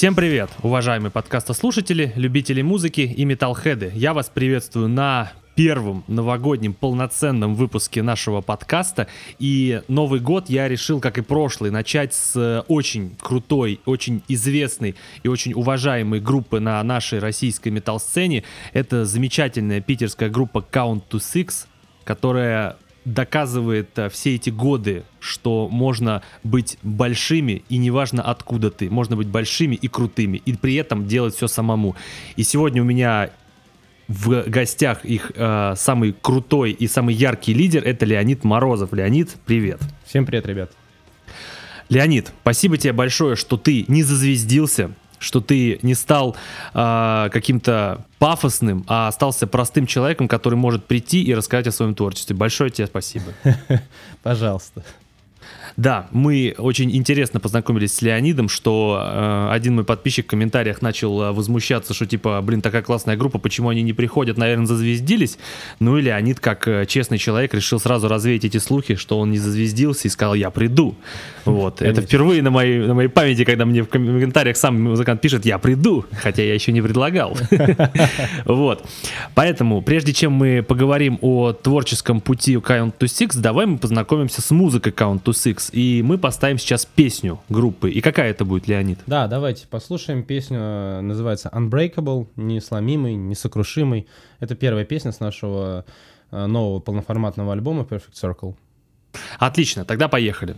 Всем привет, уважаемые подкастослушатели, любители музыки и металлхеды. Я вас приветствую на первом новогоднем полноценном выпуске нашего подкаста. И Новый год я решил, как и прошлый, начать с очень крутой, очень известной и очень уважаемой группы на нашей российской метал-сцене. Это замечательная питерская группа Count to Six, которая доказывает а, все эти годы, что можно быть большими, и неважно откуда ты, можно быть большими и крутыми, и при этом делать все самому. И сегодня у меня в гостях их э, самый крутой и самый яркий лидер это Леонид Морозов. Леонид, привет. Всем привет, ребят. Леонид, спасибо тебе большое, что ты не зазвездился, что ты не стал э, каким-то пафосным, а остался простым человеком, который может прийти и рассказать о своем творчестве. Большое тебе спасибо. Пожалуйста. Да, мы очень интересно познакомились с Леонидом, что э, один мой подписчик в комментариях начал э, возмущаться, что типа, блин, такая классная группа, почему они не приходят, наверное, зазвездились. Ну и Леонид, как э, честный человек, решил сразу развеять эти слухи, что он не зазвездился и сказал, я приду. Вот. Это впервые на моей, на моей памяти, когда мне в комментариях сам музыкант пишет, я приду, хотя я еще не предлагал. Вот. Поэтому, прежде чем мы поговорим о творческом пути Count to Six, давай мы познакомимся с музыкой Count to Six. И мы поставим сейчас песню группы. И какая это будет, Леонид? Да, давайте послушаем песню, э, называется Unbreakable, несломимый, несокрушимый. Это первая песня с нашего э, нового полноформатного альбома Perfect Circle. Отлично, тогда поехали.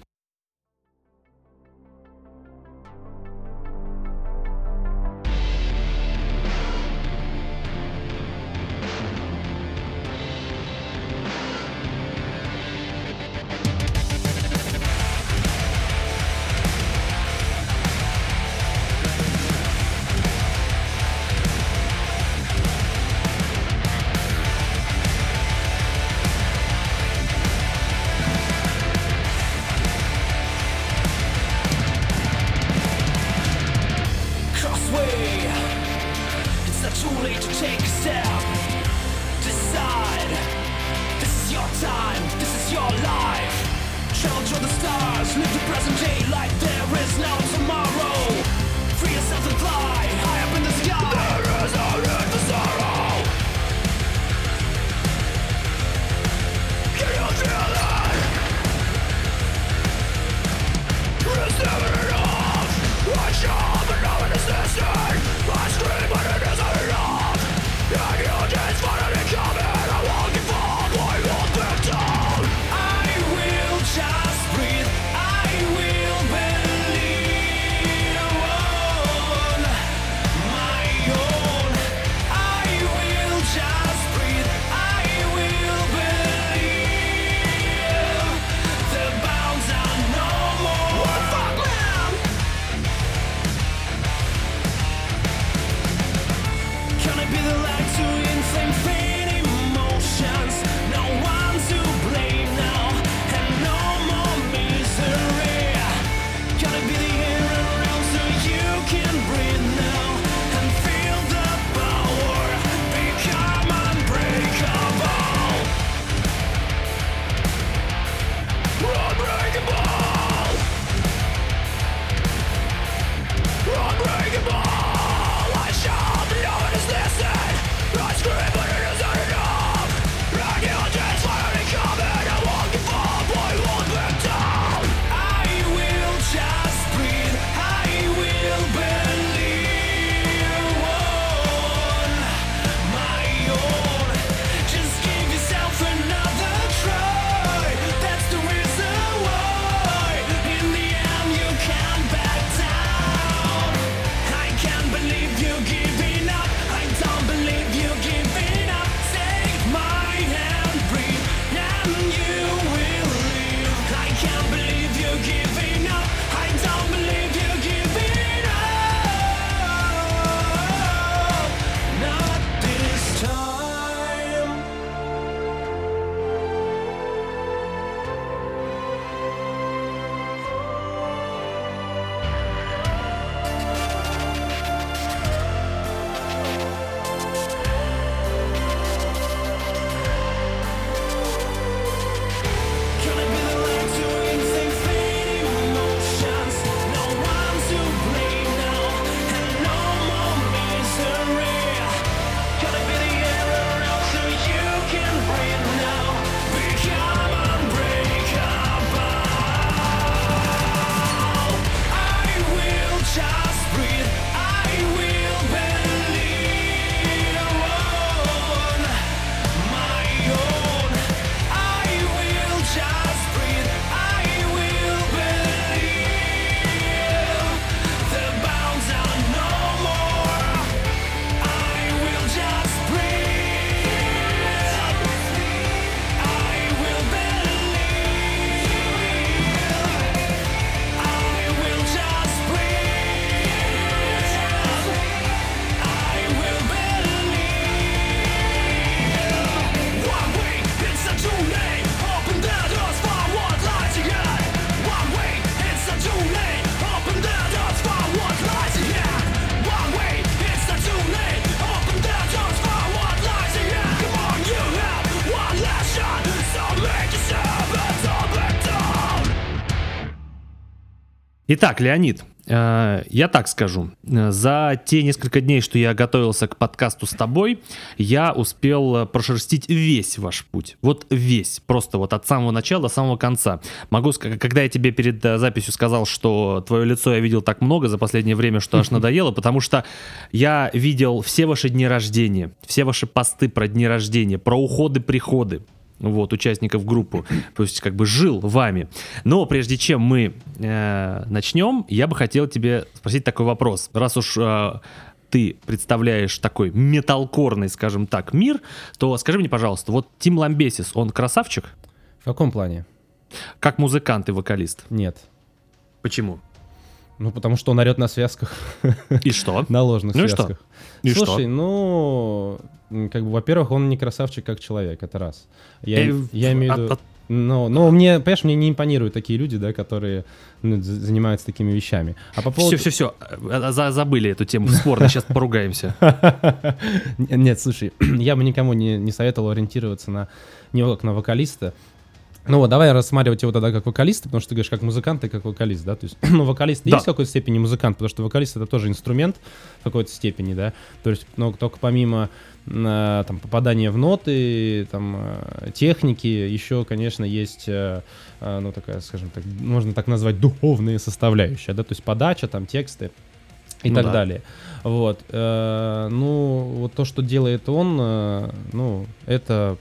take a step. Итак, Леонид, э, я так скажу. За те несколько дней, что я готовился к подкасту с тобой, я успел прошерстить весь ваш путь. Вот весь. Просто вот от самого начала до самого конца. Могу сказать, когда я тебе перед э, записью сказал, что твое лицо я видел так много за последнее время, что аж надоело, потому что я видел все ваши дни рождения, все ваши посты про дни рождения, про уходы-приходы, вот, участников группы, то есть как бы жил вами. Но прежде чем мы э, начнем, я бы хотел тебе спросить такой вопрос. Раз уж э, ты представляешь такой металкорный, скажем так, мир, то скажи мне, пожалуйста, вот Тим Ламбесис, он красавчик? В каком плане? Как музыкант и вокалист? Нет. Почему? Ну, потому что он орет на связках. И что? На ложных ну связках. И что? И Слушай, что? ну, как бы, во-первых, он не красавчик как человек, это раз. Я, э, я имею в виду... Но, но мне, понимаешь, мне не импонируют такие люди, да, которые ну, занимаются такими вещами. А по поводу... Все, все, все, За, забыли эту тему спорно, сейчас поругаемся. Нет, слушай, я бы никому не, не советовал ориентироваться на него как на вокалиста. Ну вот, давай рассматривать его тогда как вокалиста, потому что ты говоришь как музыкант и как вокалист, да? То есть, ну, вокалист да. есть в какой-то степени музыкант, потому что вокалист это тоже инструмент в какой-то степени, да? То есть, ну, только помимо э, там, попадания в ноты, там, э, техники, еще, конечно, есть, э, ну, такая, скажем так, можно так назвать, духовные составляющие, да? То есть подача, там, тексты и ну, так да. далее. Вот. Ну, вот то, что делает он, ну, это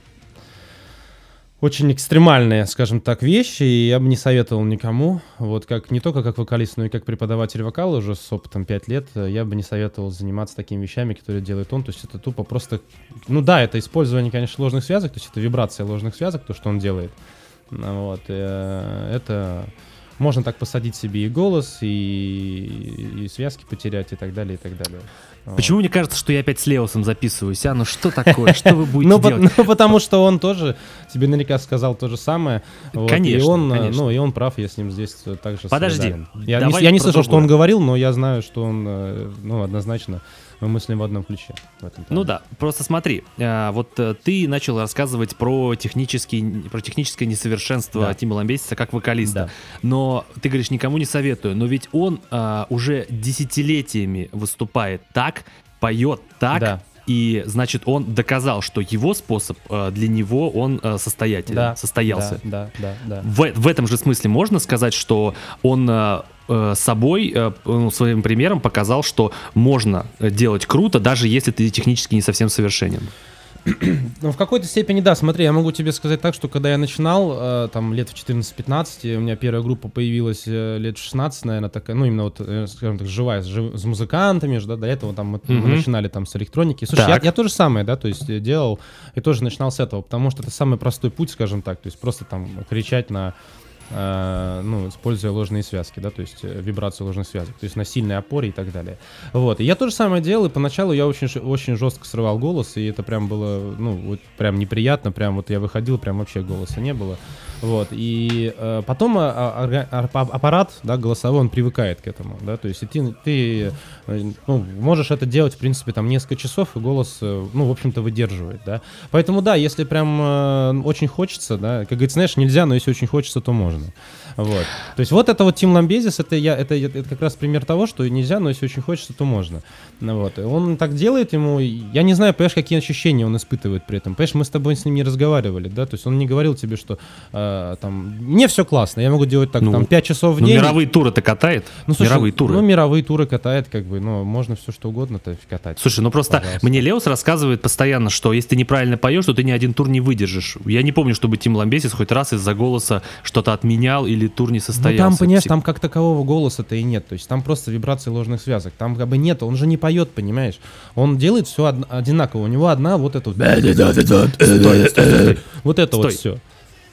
очень экстремальные, скажем так, вещи, и я бы не советовал никому. Вот как не только как вокалист, но и как преподаватель вокала уже с опытом 5 лет, я бы не советовал заниматься такими вещами, которые делает он. То есть это тупо просто... Ну да, это использование, конечно, ложных связок, то есть это вибрация ложных связок, то, что он делает. Вот. Э, это можно так посадить себе и голос, и, и связки потерять, и так далее, и так далее. Почему мне кажется, что я опять с Леосом записываюсь? А, ну что такое? Что вы будете ну, делать? Ну, потому что он тоже тебе наверняка сказал то же самое. Конечно, и он, конечно. Ну, и он прав, я с ним здесь также Подожди. Я, не, слышал, что он говорил, но я знаю, что он, э, ну, однозначно мы мыслим в одном ключе. В этом ну да, просто смотри, а, вот э, ты начал рассказывать про, технический, про техническое несовершенство да. Тима Ламбесиса как вокалиста. Да. Но ты говоришь, никому не советую. Но ведь он а, уже десятилетиями выступает так, поет так, да и значит он доказал, что его способ э, для него он э, состоятелен, да, состоялся. Да, да, да. да. В, в этом же смысле можно сказать, что он э, э собой, э, ну, своим примером показал, что можно делать круто, даже если ты технически не совсем совершенен. Ну, в какой-то степени, да. Смотри, я могу тебе сказать так, что когда я начинал, э, там, лет в 14-15, у меня первая группа появилась э, лет в 16, наверное, такая, ну, именно вот, э, скажем так, живая, с, жив, с музыкантами, да, до этого там мы, mm-hmm. мы начинали там с электроники. Слушай, я, я то же самое, да, то есть делал, и тоже начинал с этого, потому что это самый простой путь, скажем так, то есть просто там кричать на Э, ну, используя ложные связки, да, то есть э, вибрацию ложных связок, то есть на сильной опоре и так далее. Вот, и я то же самое делал, и поначалу я очень, очень жестко срывал голос, и это прям было, ну, вот прям неприятно, прям вот я выходил, прям вообще голоса не было. Вот, и э, потом а, а, а, аппарат, да, голосовой, он привыкает к этому, да, то есть ты, ты э, ну, можешь это делать, в принципе, там несколько часов, и голос, э, ну, в общем-то, выдерживает, да. Поэтому, да, если прям э, очень хочется, да, как говорится, знаешь, нельзя, но если очень хочется, то можно. Вот. То есть вот это вот Тим Ламбезис, это, я, это, это как раз пример того, что нельзя, но если очень хочется, то можно. Ну, вот. Он так делает ему, я не знаю, понимаешь, какие ощущения он испытывает при этом. Понимаешь, мы с тобой с ним не разговаривали, да, то есть он не говорил тебе, что э, там, мне все классно, я могу делать так, Ну, там, 5 часов в Ну, день. мировые туры-то катает. Ну, слушай, мировые туры. Ну, мировые туры катает, как бы, ну, можно все что угодно-то катать. Слушай, ну просто Пожалуйста. мне Леус рассказывает постоянно, что если ты неправильно поешь, то ты ни один тур не выдержишь. Я не помню, чтобы Тим Ламбесис хоть раз из-за голоса что-то отменял или тур не Ну, состоялся. там, понимаешь, Всег- там как такового голоса-то и нет. То есть там просто вибрации ложных связок. Там как бы нет, он же не поет, понимаешь? Он делает все одинаково. У него одна вот эта вот... Стой, стой, стой. Вот это вот Стой. все.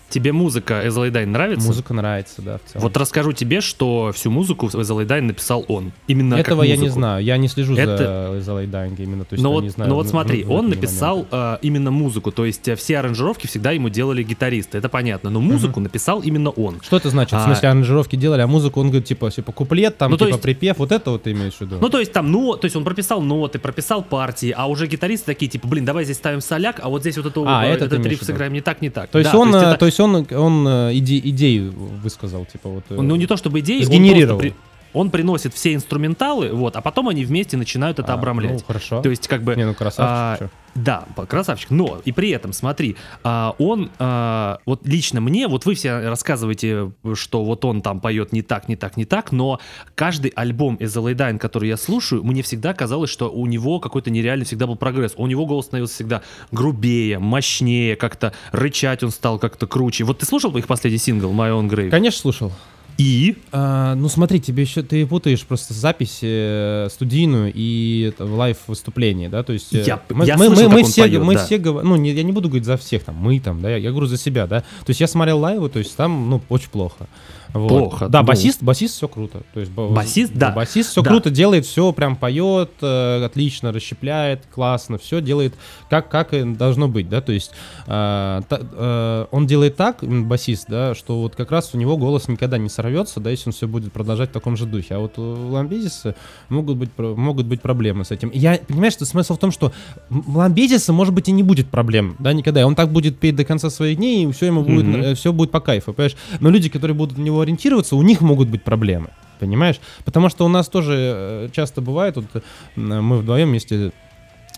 Тебе музыка Эзелайдайн нравится? Музыка нравится, да, в целом. Вот расскажу тебе, что всю музыку Эзелайдайн написал он. Именно Этого я не знаю. Я не слежу Это- за, лайдайнг именно. То есть Но вот, не знаю, но вот в- смотри, в- в он написал э, именно музыку, то есть э, все аранжировки всегда ему делали гитаристы, это понятно, но музыку написал именно он. Что это значит? А- В смысле, аранжировки делали, а музыку он говорит, типа, типа куплет, там, Ну, типа, есть- припев, вот это вот ты имеешь в виду? Ну, то есть там, ну, то есть он прописал ноты, прописал партии, а уже гитаристы такие, типа, блин, давай здесь ставим соляк, а вот здесь вот эту, А, э, этот риф в сыграем не так, не так. то есть Да, он, то э, есть то есть он, он э, иде- идею высказал, типа, вот... э, ну, не то чтобы идеи, он сгенерировал. просто при- Он приносит все инструменталы, вот, а потом они вместе начинают это а, обрамлять. Ну, хорошо. То есть, как бы... Не, ну а, красавчик, чё. Да, красавчик. Но и при этом, смотри, а, он, а, вот лично мне, вот вы все рассказываете, что вот он там поет не так, не так, не так, но каждый альбом из Dine, который я слушаю, мне всегда казалось, что у него какой-то нереальный всегда был прогресс. У него голос становился всегда грубее, мощнее, как-то рычать он стал как-то круче. Вот ты слушал их последний сингл My Own Grave? Конечно, слушал. И? А, ну смотри, тебе еще ты путаешь просто запись э, студийную и в live выступление, да, то есть э, Я- мы, я мы, слышал, мы, мы все, поет, мы да. все, ну не, я не буду говорить за всех там, мы там, да, я, я говорю за себя, да, то есть я смотрел лайвы, то есть там, ну очень плохо. Вот. Плохо, Да, ну. басист, басист все круто, то есть ба- Басист, да. басист все Да. круто делает, все прям поет, э, отлично расщепляет, классно, все делает как как и должно быть, да, то есть э, та- э, он делает так, басист, да, что вот как раз у него голос никогда не сорвется, да, если он все будет продолжать в таком же духе. А вот у Ламбезиса могут быть, могут быть проблемы с этим. Я, понимаешь, что смысл в том, что у Ламбезиса, может быть, и не будет проблем, да, никогда. И Он так будет петь до конца своих дней, и все ему будет, Мгм. все будет по кайфу, понимаешь? Но люди, которые будут на него ориентироваться, у них могут быть проблемы. Понимаешь? Потому что у нас тоже э, часто бывает, вот мы вдвоем вместе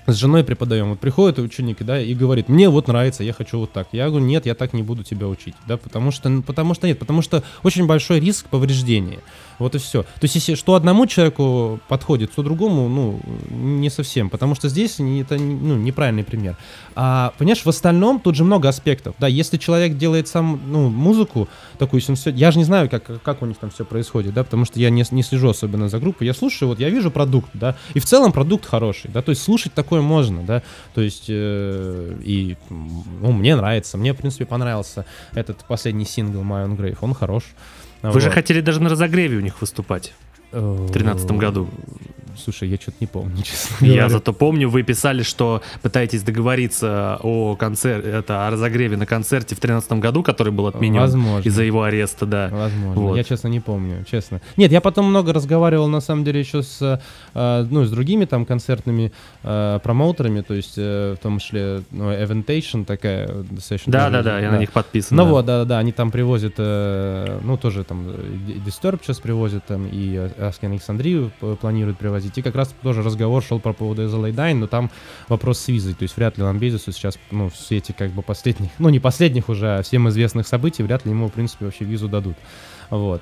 с женой преподаем. Вот приходит ученик, да, и говорит, мне вот нравится, я хочу вот так. Я говорю, нет, я так не буду тебя учить, да, потому что, ну, потому что нет, потому что очень большой риск повреждения. Вот и все. То есть, если что одному человеку подходит, то другому, ну, не совсем, потому что здесь это ну, неправильный пример. А, понимаешь, в остальном тут же много аспектов. Да, если человек делает сам, ну, музыку, такую, если он всё- я же не знаю, как, как у них там все происходит, да, потому что я не, не слежу особенно за группой. Я слушаю, вот я вижу продукт, да, и в целом продукт хороший, да, то есть слушать такое можно, да, то есть, э, и, ну, мне нравится, мне, в принципе, понравился этот последний сингл My Own Grave, он хорош. Вы же Вот. хотели даже на разогреве у них выступать. В 13-м году. Слушай, я что-то не помню, честно Я говоря. зато помню, вы писали, что пытаетесь договориться о концерте, это о разогреве на концерте в 2013 году, который был отменен Возможно. из-за его ареста, да. Возможно. Вот. Я, честно, не помню, честно. Нет, я потом много разговаривал, на самом деле, еще с, э, ну, с другими там концертными э, промоутерами, то есть э, в том числе ну, Eventation такая достаточно... Да, тоже, да, да, я на них подписан. Ну да. вот, да, да, да, они там привозят, ну тоже там Disturb сейчас привозят там и Аски Александрию планируют привозить. И как раз тоже разговор шел по поводу Эзелайдайн, но там вопрос с визой. То есть вряд ли Ламбезису сейчас, ну, в свете как бы последних, ну не последних уже, а всем известных событий, вряд ли ему, в принципе, вообще визу дадут. Вот.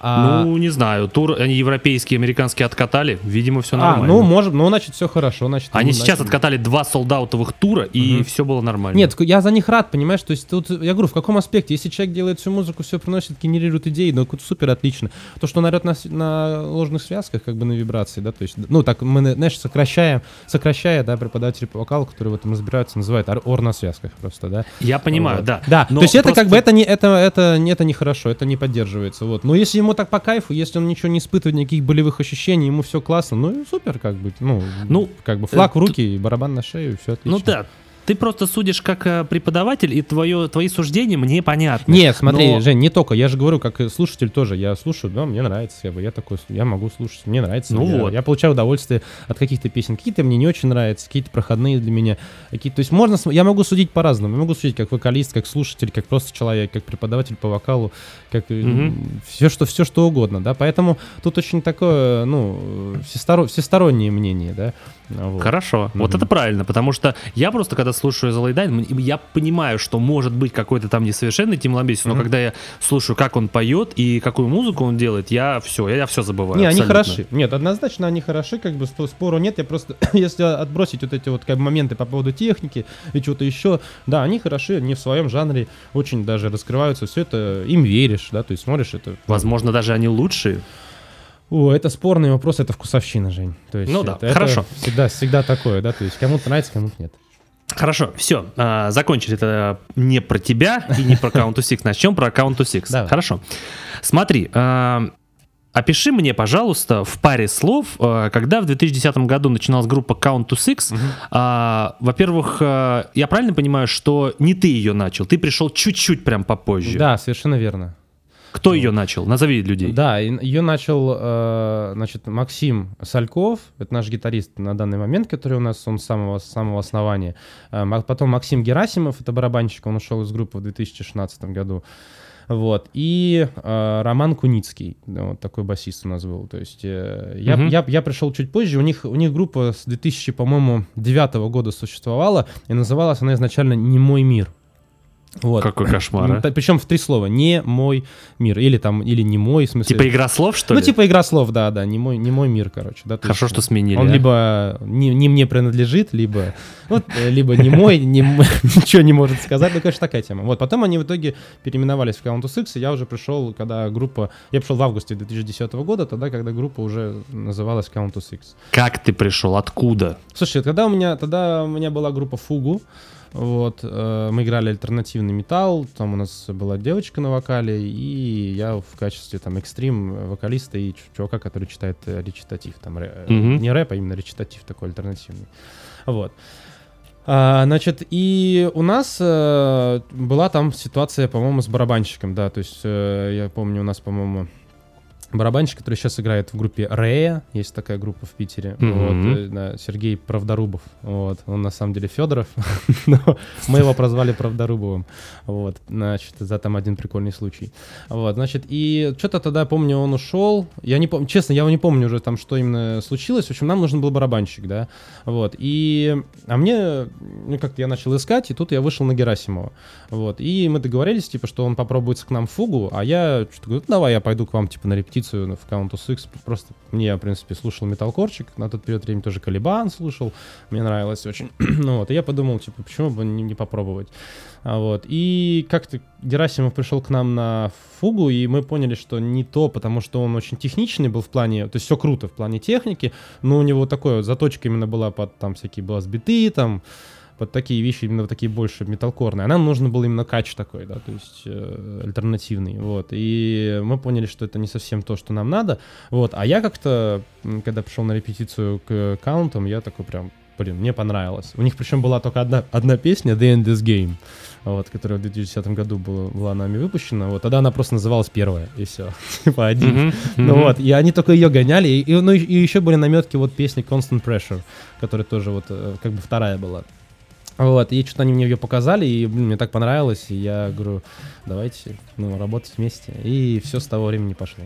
А- Ну, не знаю, тур они европейские, американские откатали, видимо, все а, нормально. ну, может, ну, значит, все хорошо, значит... Они ну, сейчас значит- откатали два солдаутовых тура, и Мгм. все было нормально. Нет, я за них рад, понимаешь, то есть тут, я говорю, в каком аспекте, если человек делает всю музыку, все приносит, генерирует идеи, ну, это супер отлично. То, что он орет на, на ложных связках, как бы на вибрации, да, то есть, ну, так мы, знаешь, сокращаем, сокращая, да, преподаватели по вокалу, которые в этом разбираются, называют ор, на связках просто, да. Я понимаю, Вот. да. Да, то есть это просто- как бы, это не, это, это, не- это нехорошо, это не поддерживается, вот. Но если ему так по кайфу, если он ничего не испытывает, никаких болевых ощущений, ему все классно, ну, и супер, как бы, ну, Ну, как бы флаг э, в руки, и барабан на шею, все отлично. Ну да, ты просто судишь как э, преподаватель, и твое, твои суждения мне понятны. Нет, смотри, Но- Жень, не только. Я же говорю, как слушатель тоже. Я слушаю, да, мне нравится, я, я такой, я могу слушать, мне нравится. Ну я, вот. Я получаю удовольствие от каких-то песен. Какие-то мне не очень нравятся, какие-то проходные для меня. Какие то есть можно, я могу судить по-разному. Я могу судить как вокалист, как слушатель, как просто человек, как преподаватель по вокалу, как Мгм. все что, все что угодно, да. Поэтому тут очень такое, ну, всесторо- всестороннее мнение, да. Вот. Хорошо, вот Мгм. это правильно, потому что я просто, когда слушаю The Late Night, я понимаю, что может быть какой-то там несовершенный Тим Ламбесис, но Мгм. когда я слушаю, как он поет и какую музыку он делает, я все, я, я все забываю. Не, они абсолютно. хороши. Нет, однозначно они хороши, как бы спо- спору нет. Я просто, если отбросить вот эти вот как бы моменты по поводу техники и чего-то еще, да, они хороши, они в своем жанре очень даже раскрываются. Все это им веришь, да, то есть смотришь это. Возможно, даже они лучшие. О, это спорный вопрос, это вкусовщина, Жень. То есть Ну да, это- это хорошо. Всегда, всегда такое, да, то есть кому-то нравится, кому-то нет. Хорошо, все, закончили это не про тебя и не про Count to Six. Начнем про Count to Six. Давай. Хорошо. Смотри, а, опиши мне, пожалуйста, в паре слов, а, когда в 2010 году начиналась группа Count to Six. а, Во-первых, а, я правильно понимаю, что не ты ее начал, ты пришел чуть-чуть прям попозже. Да, совершенно верно. Кто ее начал? Назови людей. Да, ее начал, э, значит, Максим Сальков, это наш гитарист на данный момент, который у нас, он с самого, с самого основания. Э, ма- потом Максим Герасимов, это барабанщик, он ушел из группы в 2016 году. Вот. И э, Роман Куницкий, да, вот такой басист у нас был. То есть э, я, Мгм. я, я пришел чуть позже. У них, у них группа с 2000, по-моему, 9 года существовала, и называлась она изначально «Не мой мир». Вот. Какой кошмар, а? Причем в три слова. Не мой мир. Или там, или не мой, в смысле. Типа игра слов, что ну, ли? типа игра слов, да, да. Не мой, не мой мир, короче. Да, Хорошо, есть что сменили. Он а? либо не, не мне принадлежит, либо, вот, э, либо не мой, не ничего не может сказать. Ну, конечно, такая тема. Вот, потом они в итоге переименовались в Countess X, и я уже пришел, когда группа... Я пришел в августе 2010 года, тогда, когда группа уже называлась Countess X. Как ты пришел? Откуда? Слушай, тогда у меня, тогда у меня была группа Фугу. Вот, э, мы играли альтернативный металл, там у нас была девочка на вокале, и я в качестве там экстрим вокалиста и чувака, который читает речитатив, там ре- э, Мгм. не рэп, а именно речитатив такой альтернативный. Вот. А, значит, и у нас э, была там ситуация, по-моему, с барабанщиком, да, то есть э, я помню, у нас, по-моему, барабанщик, который сейчас играет в группе Рея, есть такая группа в Питере, Мгм. вот, э, да, Сергей Правдорубов, вот, он на самом деле Федоров, но мы его прозвали Правдорубовым, вот, значит, за там один прикольный случай, вот, значит, и что-то тогда, помню, он ушел, я не помню, честно, я не помню уже там, что именно случилось, в общем, нам нужен был барабанщик, да, вот, и, а мне, ну, как-то я начал искать, и тут я вышел на Герасимова, вот, и мы договорились, типа, что он попробуется к нам в фугу, а я что-то говорю, «Ну, давай я пойду к вам, типа, на репетицию в Countess X, просто мне, я, в принципе, слушал металкорчик, на тот период времени тоже Калибан слушал, мне нравилось очень, ну вот, и я подумал, типа, почему бы не, не попробовать, а вот, и как-то Герасимов пришел к нам на фугу, и мы поняли, что не то, потому что он очень техничный был в плане, то есть все круто в плане техники, но у него такое, заточка именно была под там всякие бас-биты, там, под такие вещи, именно вот такие больше металкорные. А нам нужно был именно кач такой, да, то есть э, альтернативный, вот. И мы поняли, что это не совсем то, что нам надо, вот. А я как-то, когда пришел на репетицию к каунтам, я такой прям, блин, мне понравилось. У них причем была только одна, одна песня, The End This Game, вот, которая в 2010 году была, была нами выпущена, вот. Тогда она просто называлась первая, и все, типа один. Мгм, Ну мгм. вот, и они только ее гоняли, и, и, ну, и- и еще были наметки вот песни Constant Pressure, которая тоже вот э, как бы вторая была. Вот, и что-то они мне ее показали, и блин, мне так понравилось, и я говорю, давайте, ну, работать вместе. И все с того времени пошло.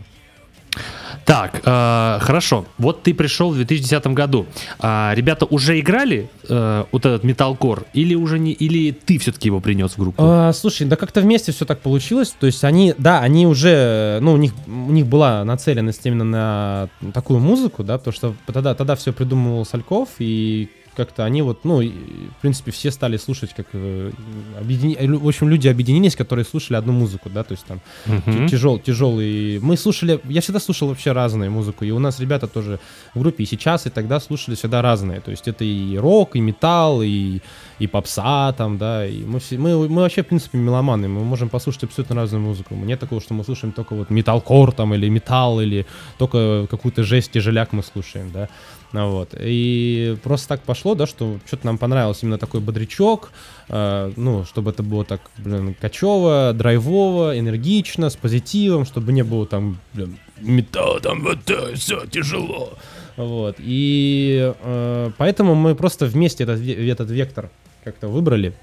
Так, э, хорошо. Вот ты пришел в 2010 году. А, ребята уже играли э, вот этот металкор, или уже не, или ты все-таки его принес в группу? А, слушай, да как-то вместе все так получилось. То есть они, да, они уже, ну, у них, у них была нацеленность именно на такую музыку, да, потому что тогда, тогда все придумывал Сальков, и как-то они вот, ну, в принципе, все стали слушать, как э, объедини- лю- в общем, люди объединились, которые слушали одну музыку, да, то есть там Мгм. тяжел, тяжелый. Мы слушали, я всегда слушал вообще разную музыку, и у нас ребята тоже в группе и сейчас, и тогда слушали всегда разные. То есть это и рок, и металл, и, и попса там, да, и мы, все, мы, мы вообще, в принципе, меломаны, мы можем послушать абсолютно разную музыку. Нет такого, что мы слушаем только вот металкор там, или металл, или только какую-то жесть, тяжеляк мы слушаем, да. Ну вот. И просто так пошло, да, что что-то нам понравилось именно такой бодрячок, э, ну, чтобы это было так, блин, качево, драйвово, энергично, с позитивом, чтобы не было там, блин, металл, там вот все тяжело. Вот. И э, поэтому мы просто вместе этот, этот вектор как-то выбрали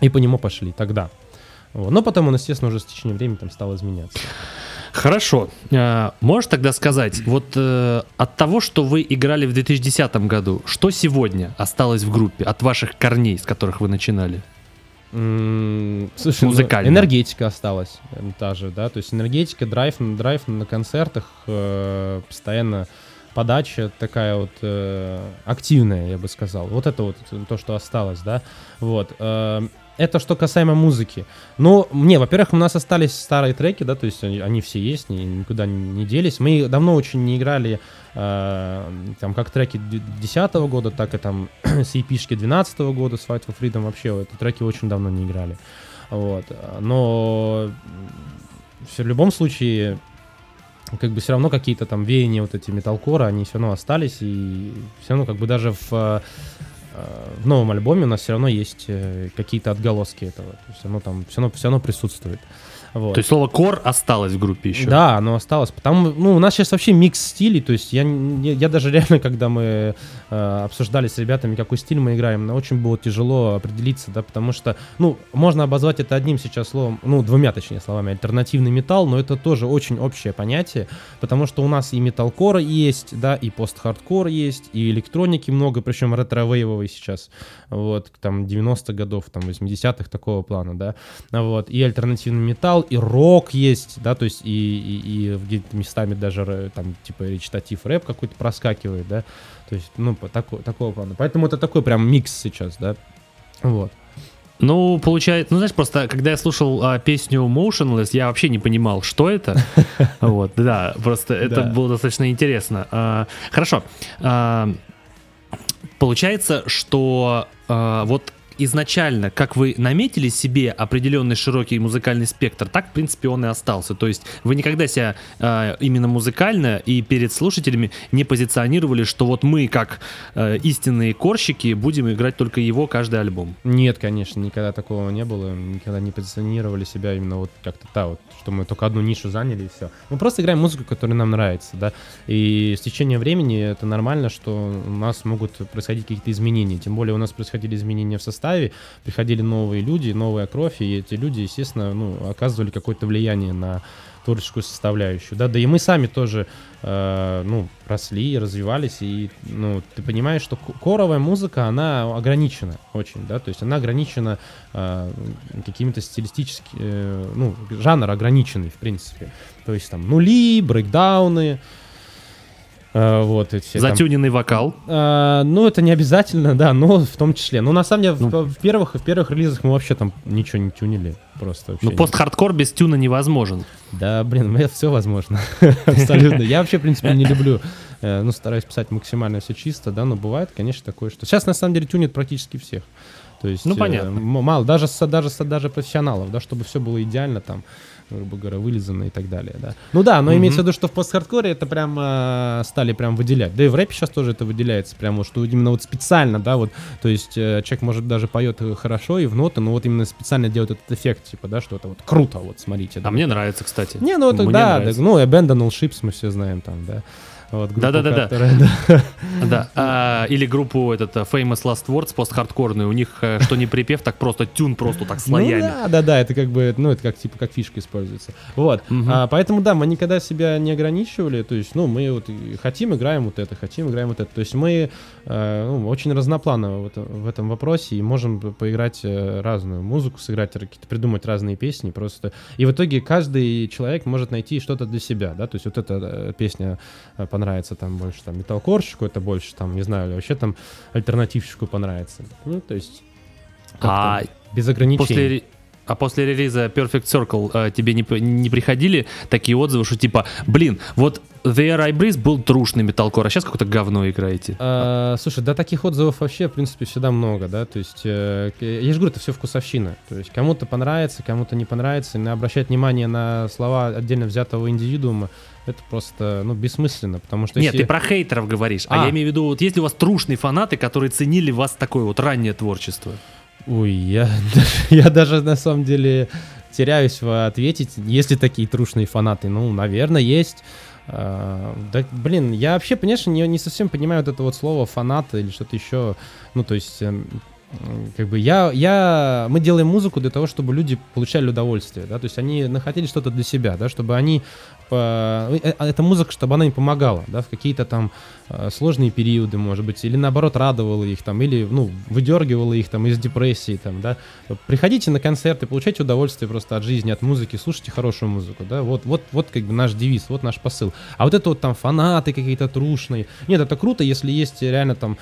и по нему пошли тогда. Вот. Но потом он, естественно, уже с течением времени там стал изменяться. Хорошо. А, можешь тогда сказать, вот э, от того, что вы играли в 2010 году, что сегодня осталось в группе от ваших корней, с которых вы начинали? Слушай, ну, Музыкально. энергетика осталась э, та же, да, то есть энергетика, драйв, драйв на концертах, э, постоянно подача такая вот э, активная, я бы сказал. Вот это вот то, что осталось, да, вот. Э, это что касаемо музыки. Ну, не, во-первых, у нас остались старые треки, да, то есть они, они все есть, ни, никуда не делись. Мы давно очень не играли э, там как треки 2010 года, так и там с EP-шки 2012 года, с Fight for Freedom вообще, эти треки очень давно не играли. Вот. Но в любом случае, как бы все равно какие-то там веяния вот эти металкора, они все равно остались, и все равно как бы даже в в новом альбоме у нас все равно есть э, какие-то отголоски этого. То есть оно там все равно, все равно присутствует. Вот. То есть слово кор осталось в группе еще? Да, оно осталось. Потому, ну, у нас сейчас вообще микс стилей, то есть я, я, я даже реально, когда мы э, обсуждали с ребятами, какой стиль мы играем, очень было тяжело определиться, да, потому что, ну, можно обозвать это одним сейчас словом, ну, двумя, точнее, словами, альтернативный металл, но это тоже очень общее понятие, потому что у нас и металкор есть, да, и пост-хардкор есть, и электроники много, причем ретро-вейвовый сейчас, вот, там, 90-х годов, там, 80-х такого плана, да, вот, и альтернативный металл, металл, и рок есть, да, то есть и, и, и где-то местами даже там типа речитатив рэп какой-то проскакивает, да, то есть, ну, такого, такого плана. Поэтому это такой прям микс сейчас, да, вот. Ну, получается, ну, знаешь, просто когда я слушал а, песню Motionless, я вообще не понимал, что это. Вот, да, просто это было достаточно интересно. А, хорошо. А, получается, что вот изначально, как вы наметили себе определенный широкий музыкальный спектр, так, в принципе, он и остался. То есть вы никогда себя э, именно музыкально и перед слушателями не позиционировали, что вот мы, как э, истинные корщики, будем играть только его каждый альбом. Нет, конечно, никогда такого не было. Никогда не позиционировали себя именно вот как-то та вот, что мы только одну нишу заняли и все. Мы просто играем музыку, которая нам нравится, да. И с течением времени это нормально, что у нас могут происходить какие-то изменения. Тем более у нас происходили изменения в составе составе приходили новые люди, новая кровь, и эти люди, естественно, ну, оказывали какое-то влияние на творческую составляющую, да, да и мы сами тоже, э, ну, росли, развивались, и, ну, ты понимаешь, что коровая музыка, она ограничена очень, да, то есть она ограничена э, какими-то стилистическими, э, ну, жанр ограниченный, в принципе, то есть там нули, брейкдауны, Uh, вот эти Затюненный там... вокал. Uh, ну, это не обязательно, да, но в том числе. Ну, на самом деле, ну. в, в первых в первых релизах мы вообще там ничего не тюнили. Просто Ну, пост-хардкор без тюна невозможен. Да, блин, это все возможно. Абсолютно. Я вообще, в принципе, не люблю, э, ну, стараюсь писать максимально все чисто, да, но бывает, конечно, такое, что... Сейчас, на самом деле, тюнит практически всех. То есть, ну, понятно. Э, мало, даже, даже, даже профессионалов, да, чтобы все было идеально там грубо говоря, вылизано и так далее, да. Ну да, но mm-hmm. имеется в виду, что в пост-хардкоре это прям э, стали прям выделять. Да и в рэпе сейчас тоже это выделяется, прям что именно вот специально, да, вот, то есть э, человек может даже поет хорошо и в ноты, но вот именно специально делает этот эффект, типа, да, что это вот круто, вот, смотрите. Да, а мне нравится, кстати. Не, ну это, да, да, ну, Abandoned Ships мы все знаем там, да. Вот, да, да, да, да. да. А, или группу этот э, Famous Last Words пост-хардкорную. У них э, что не припев, так просто тюн просто так слоями. Ну, да, да, да, это как бы, ну, это как типа как фишка используется. Вот. Угу. А, поэтому, да, мы никогда себя не ограничивали. То есть, ну, мы вот хотим, играем вот это, хотим, играем вот это. То есть мы э, ну, очень разнопланово вот в этом вопросе и можем поиграть э, разную музыку, сыграть какие-то, придумать разные песни просто. И в итоге каждый человек может найти что-то для себя, да. То есть вот эта песня понравится там больше там металкорщику, это больше там, не знаю, вообще там альтернативщику понравится. Ну, то есть а без ограничений. После, а после релиза Perfect Circle э, тебе не, не приходили такие отзывы, что типа, блин, вот The Air I Breeze был трушный металкор, а сейчас какое-то говно играете? А, слушай, да таких отзывов вообще, в принципе, всегда много, да, то есть, э, я же говорю, это все вкусовщина, то есть кому-то понравится, кому-то не понравится, и обращать внимание на слова отдельно взятого индивидуума, это просто, ну, бессмысленно, потому что... Нет, если... ты про хейтеров говоришь, а. а я имею в виду, вот есть ли у вас трушные фанаты, которые ценили вас такое вот раннее творчество? Ой, я, я даже на самом деле теряюсь ответить, есть ли такие трушные фанаты. Ну, наверное, есть. Uh, да, блин, я вообще, конечно, не, не совсем понимаю вот это вот слово фанат или что-то еще. Ну, то есть, эм, как бы я, я, мы делаем музыку для того, чтобы люди получали удовольствие, да, то есть они находили что-то для себя, да, чтобы они, по, э, э, эта музыка, чтобы она им помогала, да, в какие-то там Э, сложные периоды, может быть, или наоборот радовало их там, или, ну, выдергивало их там из депрессии там, да. Приходите на концерты, получайте удовольствие просто от жизни, от музыки, слушайте хорошую музыку, да. Вот, вот, вот как бы наш девиз, вот наш посыл. А вот это вот там фанаты какие-то трушные. Нет, это круто, если есть реально там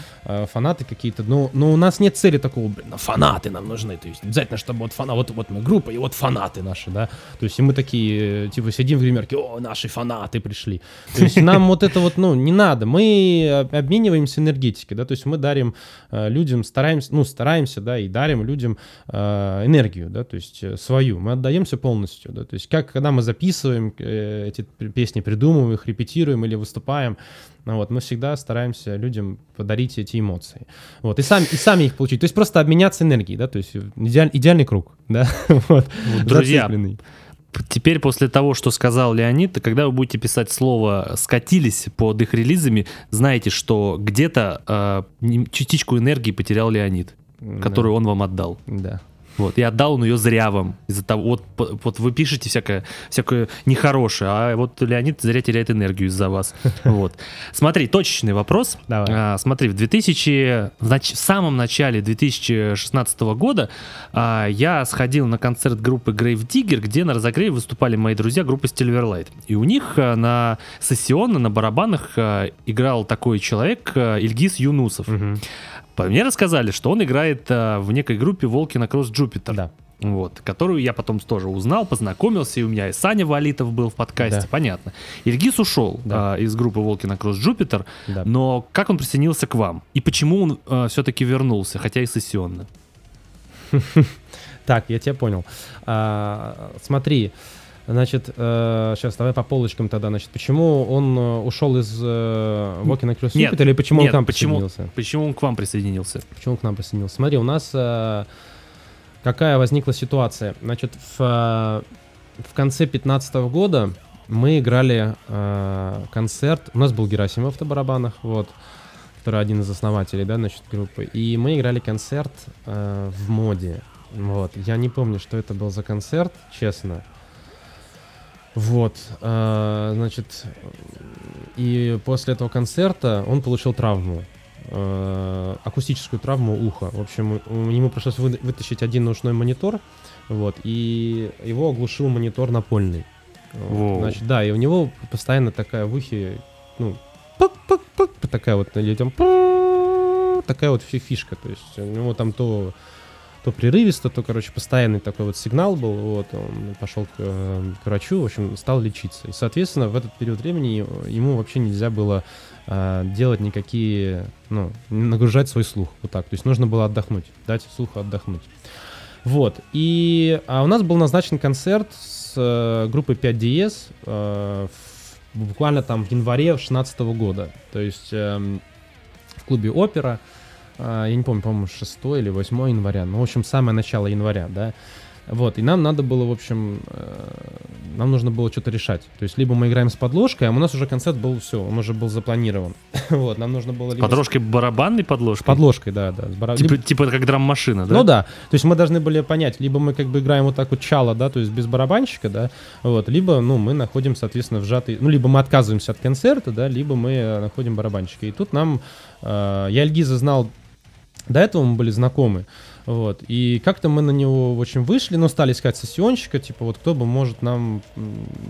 фанаты какие-то, но, но у нас нет цели такого, блин, ну, фанаты нам нужны, то есть обязательно, чтобы вот фанаты, вот, вот мы группа, и вот фанаты наши, да. То есть и мы такие, типа, сидим в гримерке, о, наши фанаты пришли. То есть нам вот это вот, ну, не надо. Мы обмениваемся энергетикой, да, то есть мы дарим э, людям, стараемся, ну, стараемся, да, и дарим людям э, энергию, да, то есть э, свою, мы отдаемся полностью, да, то есть как, когда мы записываем эти песни, придумываем их, репетируем или выступаем, ну, вот, мы всегда стараемся людям подарить эти эмоции. Вот, и сами, и сами их получить. То есть просто обменяться энергией, да, то есть идеаль, идеальный круг, да, вот. Друзья, теперь после того, что сказал Леонид, когда вы будете писать слово «скатились» под их релизами, знаете, что где-то э, частичку энергии потерял Леонид, которую да. он вам отдал. Да. Вот, и отдал он ее зря вам. Из-за того, вот, вот вы пишете всякое, всякое нехорошее, а вот Леонид зря теряет энергию из-за вас. Вот. Смотри, точечный вопрос. Давай. А, смотри, в 2000, в, нач- в самом начале 2016 года а, я сходил на концерт группы Grave Digger, где на разогреве выступали мои друзья группы Silverlight. И у них а, на сессионно, на барабанах а, играл такой человек а, Ильгиз Юнусов. Угу. Мне рассказали, что он играет а, в некой группе Волки на Кросс Джупитер. Да. Вот, которую я потом тоже узнал, познакомился, и у меня и Саня Валитов был в подкасте, да. понятно. Ильгиз ушел да. а, из группы Волки на Кросс Джупитер, да. но как он присоединился к вам? И почему он а, все-таки вернулся, хотя и сессионно? Так, я тебя понял. А, смотри, Значит, э, сейчас давай по полочкам тогда. Значит, почему он э, ушел из э, Walking Across Cupid или почему нет, он к нам почему, присоединился? Почему он к вам присоединился? Почему он к нам присоединился? Смотри, у нас э, какая возникла ситуация. Значит, в, э, в конце 2015 года мы играли э, концерт. У нас был Герасимов на барабанах, вот, который один из основателей, да, значит, группы. И мы играли концерт э, в моде. Вот. Я не помню, что это был за концерт, честно. Вот, э, значит, и после этого концерта он получил травму, э, акустическую травму уха. В общем, ему пришлось вы, вытащить один наушной монитор, вот, и его оглушил монитор напольный. Вот, значит, да, и у него постоянно такая в ухе, ну, такая вот, или там, такая вот фишка, то есть у него там то то прерывисто, то, короче, постоянный такой вот сигнал был, вот, он пошел к, э, к врачу, в общем, стал лечиться. И, соответственно, в этот период времени ему вообще нельзя было э, делать никакие, ну, нагружать свой слух, вот так, то есть нужно было отдохнуть, дать слуху отдохнуть. Вот, и а у нас был назначен концерт с э, группой 5DS э, в, буквально там в январе 2016 года, то есть э, в клубе «Опера», я не помню, по-моему, 6 или 8 января, ну, в общем, самое начало января, да, вот, и нам надо было, в общем, э, нам нужно было что-то решать. То есть, либо мы играем с подложкой, а у нас уже концерт был все, он уже был запланирован. вот, нам нужно было... Либо... Подложкой барабанной подложкой? Подложкой, да, да. Бараб... Типа, либо... типа как драм-машина, да? Ну да, то есть мы должны были понять, либо мы как бы играем вот так вот чало, да, то есть без барабанщика, да, вот, либо, ну, мы находим, соответственно, вжатый, ну, либо мы отказываемся от концерта, да, либо мы э, находим барабанщика. И тут нам, э, я Альгиза знал до этого мы были знакомы. Вот. И как-то мы на него в общем вышли, но стали искать сессионщика, типа вот кто бы может нам,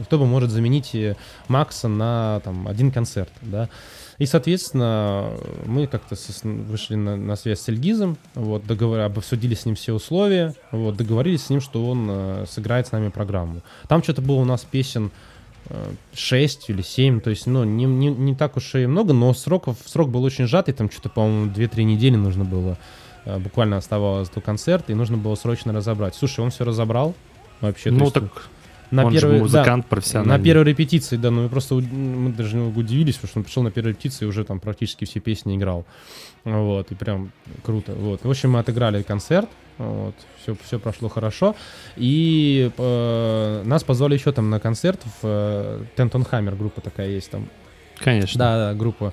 кто бы может заменить э, Макса на там один концерт, да. И, соответственно, мы как-то вышли на, на связь с Эльгизом, вот, договор, обсудили с ним все условия, вот, договорились с ним, что он э, сыграет с нами программу. Там что-то было у нас песен 6 или 7, то есть, ну, не, не, не так уж и много, но сроков, срок был очень сжатый, там что-то, по-моему, 2-3 недели нужно было, э, буквально оставалось до концерта, и нужно было срочно разобрать. Слушай, он все разобрал вообще. Ну, так на он первой, же музыкант да, профессиональный. На первой репетиции, да, ну мы просто мы даже удивились, потому что он пришел на первой репетиции и уже там практически все песни играл. Вот, и прям круто. Вот. В общем, мы отыграли концерт, вот, все, все прошло хорошо. И э, нас позвали еще там на концерт в э, Тентон Хаммер, группа такая есть там. Конечно. Да, да, группа.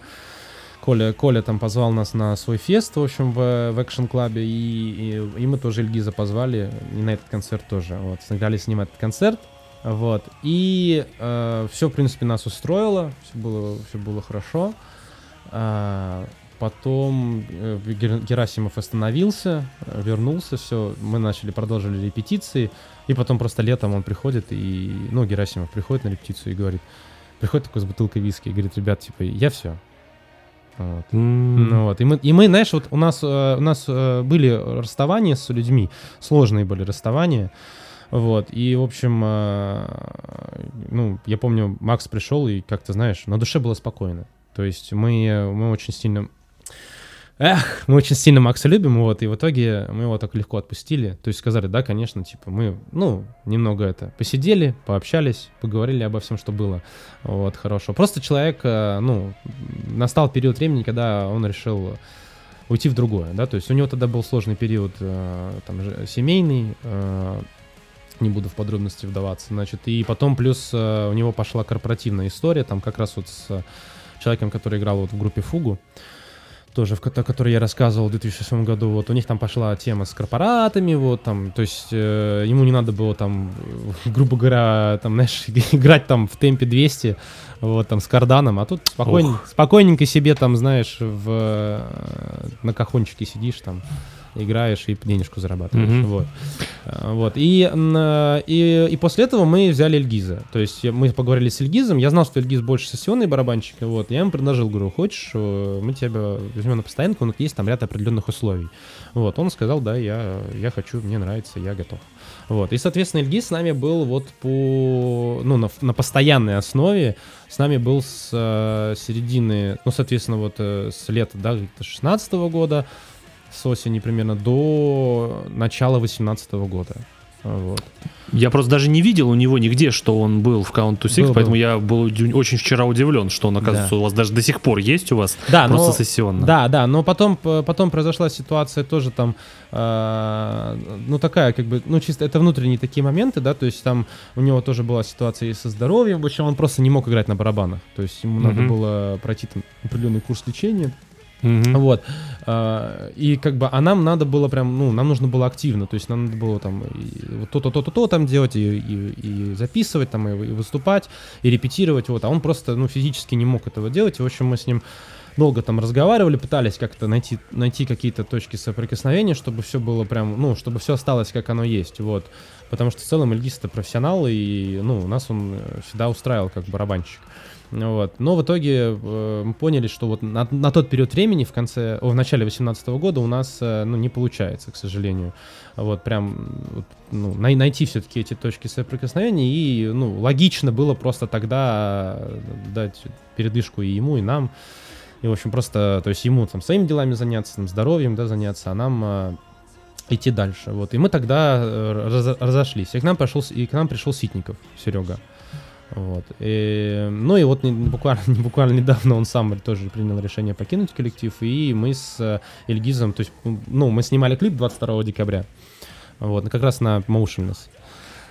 Коля, Коля там позвал нас на свой фест, в общем, в, в Action клабе и, и, и мы тоже Ильгиза позвали, и на этот концерт тоже, вот, сыграли с ним этот концерт, вот, и э, все, в принципе, нас устроило, все было, все было хорошо, а, потом э, Герасимов остановился, вернулся, все, мы начали, продолжили репетиции, и потом просто летом он приходит, и, ну, Герасимов приходит на репетицию и говорит, приходит такой с бутылкой виски и говорит, ребят, типа, я все, вот. Mm. Ну, вот. И, мы, и мы, знаешь, вот у нас, э, у нас э, были расставания с людьми, сложные были расставания. Вот, и, в общем, э, ну, я помню, Макс пришел, и как-то, знаешь, на душе было спокойно. То есть мы, мы очень сильно Эх, мы очень сильно Макса любим, вот, и в итоге мы его так легко отпустили. То есть сказали, да, конечно, типа, мы, ну, немного это, посидели, пообщались, поговорили обо всем, что было, вот, хорошо. Просто человек, э, ну, настал период времени, когда он решил уйти в другое, да, то есть у него тогда был сложный период, э, там, семейный, э, не буду в подробности вдаваться, значит, и потом плюс у него пошла корпоративная история, там как раз вот с человеком, который играл вот в группе Фугу, тоже, в которой я рассказывал в 2007 году, вот у них там пошла тема с корпоратами, вот там, то есть э, ему не надо было там, грубо говоря, там, знаешь, играть там в темпе 200, вот там с карданом, а тут спокойненько, спокойненько себе там, знаешь, в, э, на кахончике сидишь там, играешь и денежку зарабатываешь. Mm-hmm. Вот. А, вот. И, и, и после этого мы взяли Эльгиза. То есть мы поговорили с Эльгизом. Я знал, что Эльгиз больше сессионный барабанщик. Вот. Я ему предложил, говорю, хочешь, э, мы тебя возьмем на постоянку, но есть там ряд определенных условий. Вот. Он сказал, да, я, я хочу, мне нравится, я готов. Вот. И, соответственно, Эльгиз с нами был вот по, ну, на, на постоянной основе. С нами был с э, середины, ну, соответственно, вот э, с лета, да, 16 года с осени примерно до начала 2018 года. Вот. Я просто даже не видел у него нигде, что он был в Count to Six, был, поэтому был. я был очень вчера удивлен, что он, оказывается, да. у вас даже до сих пор есть у вас, да, просто но, сессионно. Да, да, но потом, потом произошла ситуация тоже там, э, ну такая, как бы, ну чисто это внутренние такие моменты, да, то есть там у него тоже была ситуация и со здоровьем, в общем, он просто не мог играть на барабанах, то есть ему mm-hmm. надо было пройти там определенный курс лечения, Mm-hmm. Вот. А, и как бы, а нам надо было прям, ну, нам нужно было активно, то есть нам надо было там то-то, то-то, то там делать, и, и, и записывать, там, и, и выступать, и репетировать, вот. А он просто, ну, физически не мог этого делать, и, в общем, мы с ним долго там разговаривали, пытались как-то найти, найти какие-то точки соприкосновения, чтобы все было прям, ну, чтобы все осталось, как оно есть, вот. Потому что в целом Эльгиз это профессионал, и, ну, нас он всегда устраивал как барабанщик. Вот. Но в итоге э, мы поняли, что вот на, на тот период времени, в конце, о, в начале 2018 года у нас э, ну, не получается, к сожалению. Вот прям вот, ну, най- найти все-таки эти точки соприкосновения. И ну, логично было просто тогда э, дать передышку и ему, и нам. И, в общем, просто, то есть ему там своими делами заняться, там, здоровьем, да, заняться, а нам э, идти дальше. Вот. И мы тогда э, раз, разошлись. И к нам пришел, и к нам пришел Ситников, Серега. Вот. И, ну и вот буквально, буквально недавно он сам тоже принял решение покинуть коллектив, и мы с Эльгизом, э, то есть, ну, мы снимали клип 22 декабря, вот, как раз на Motionless.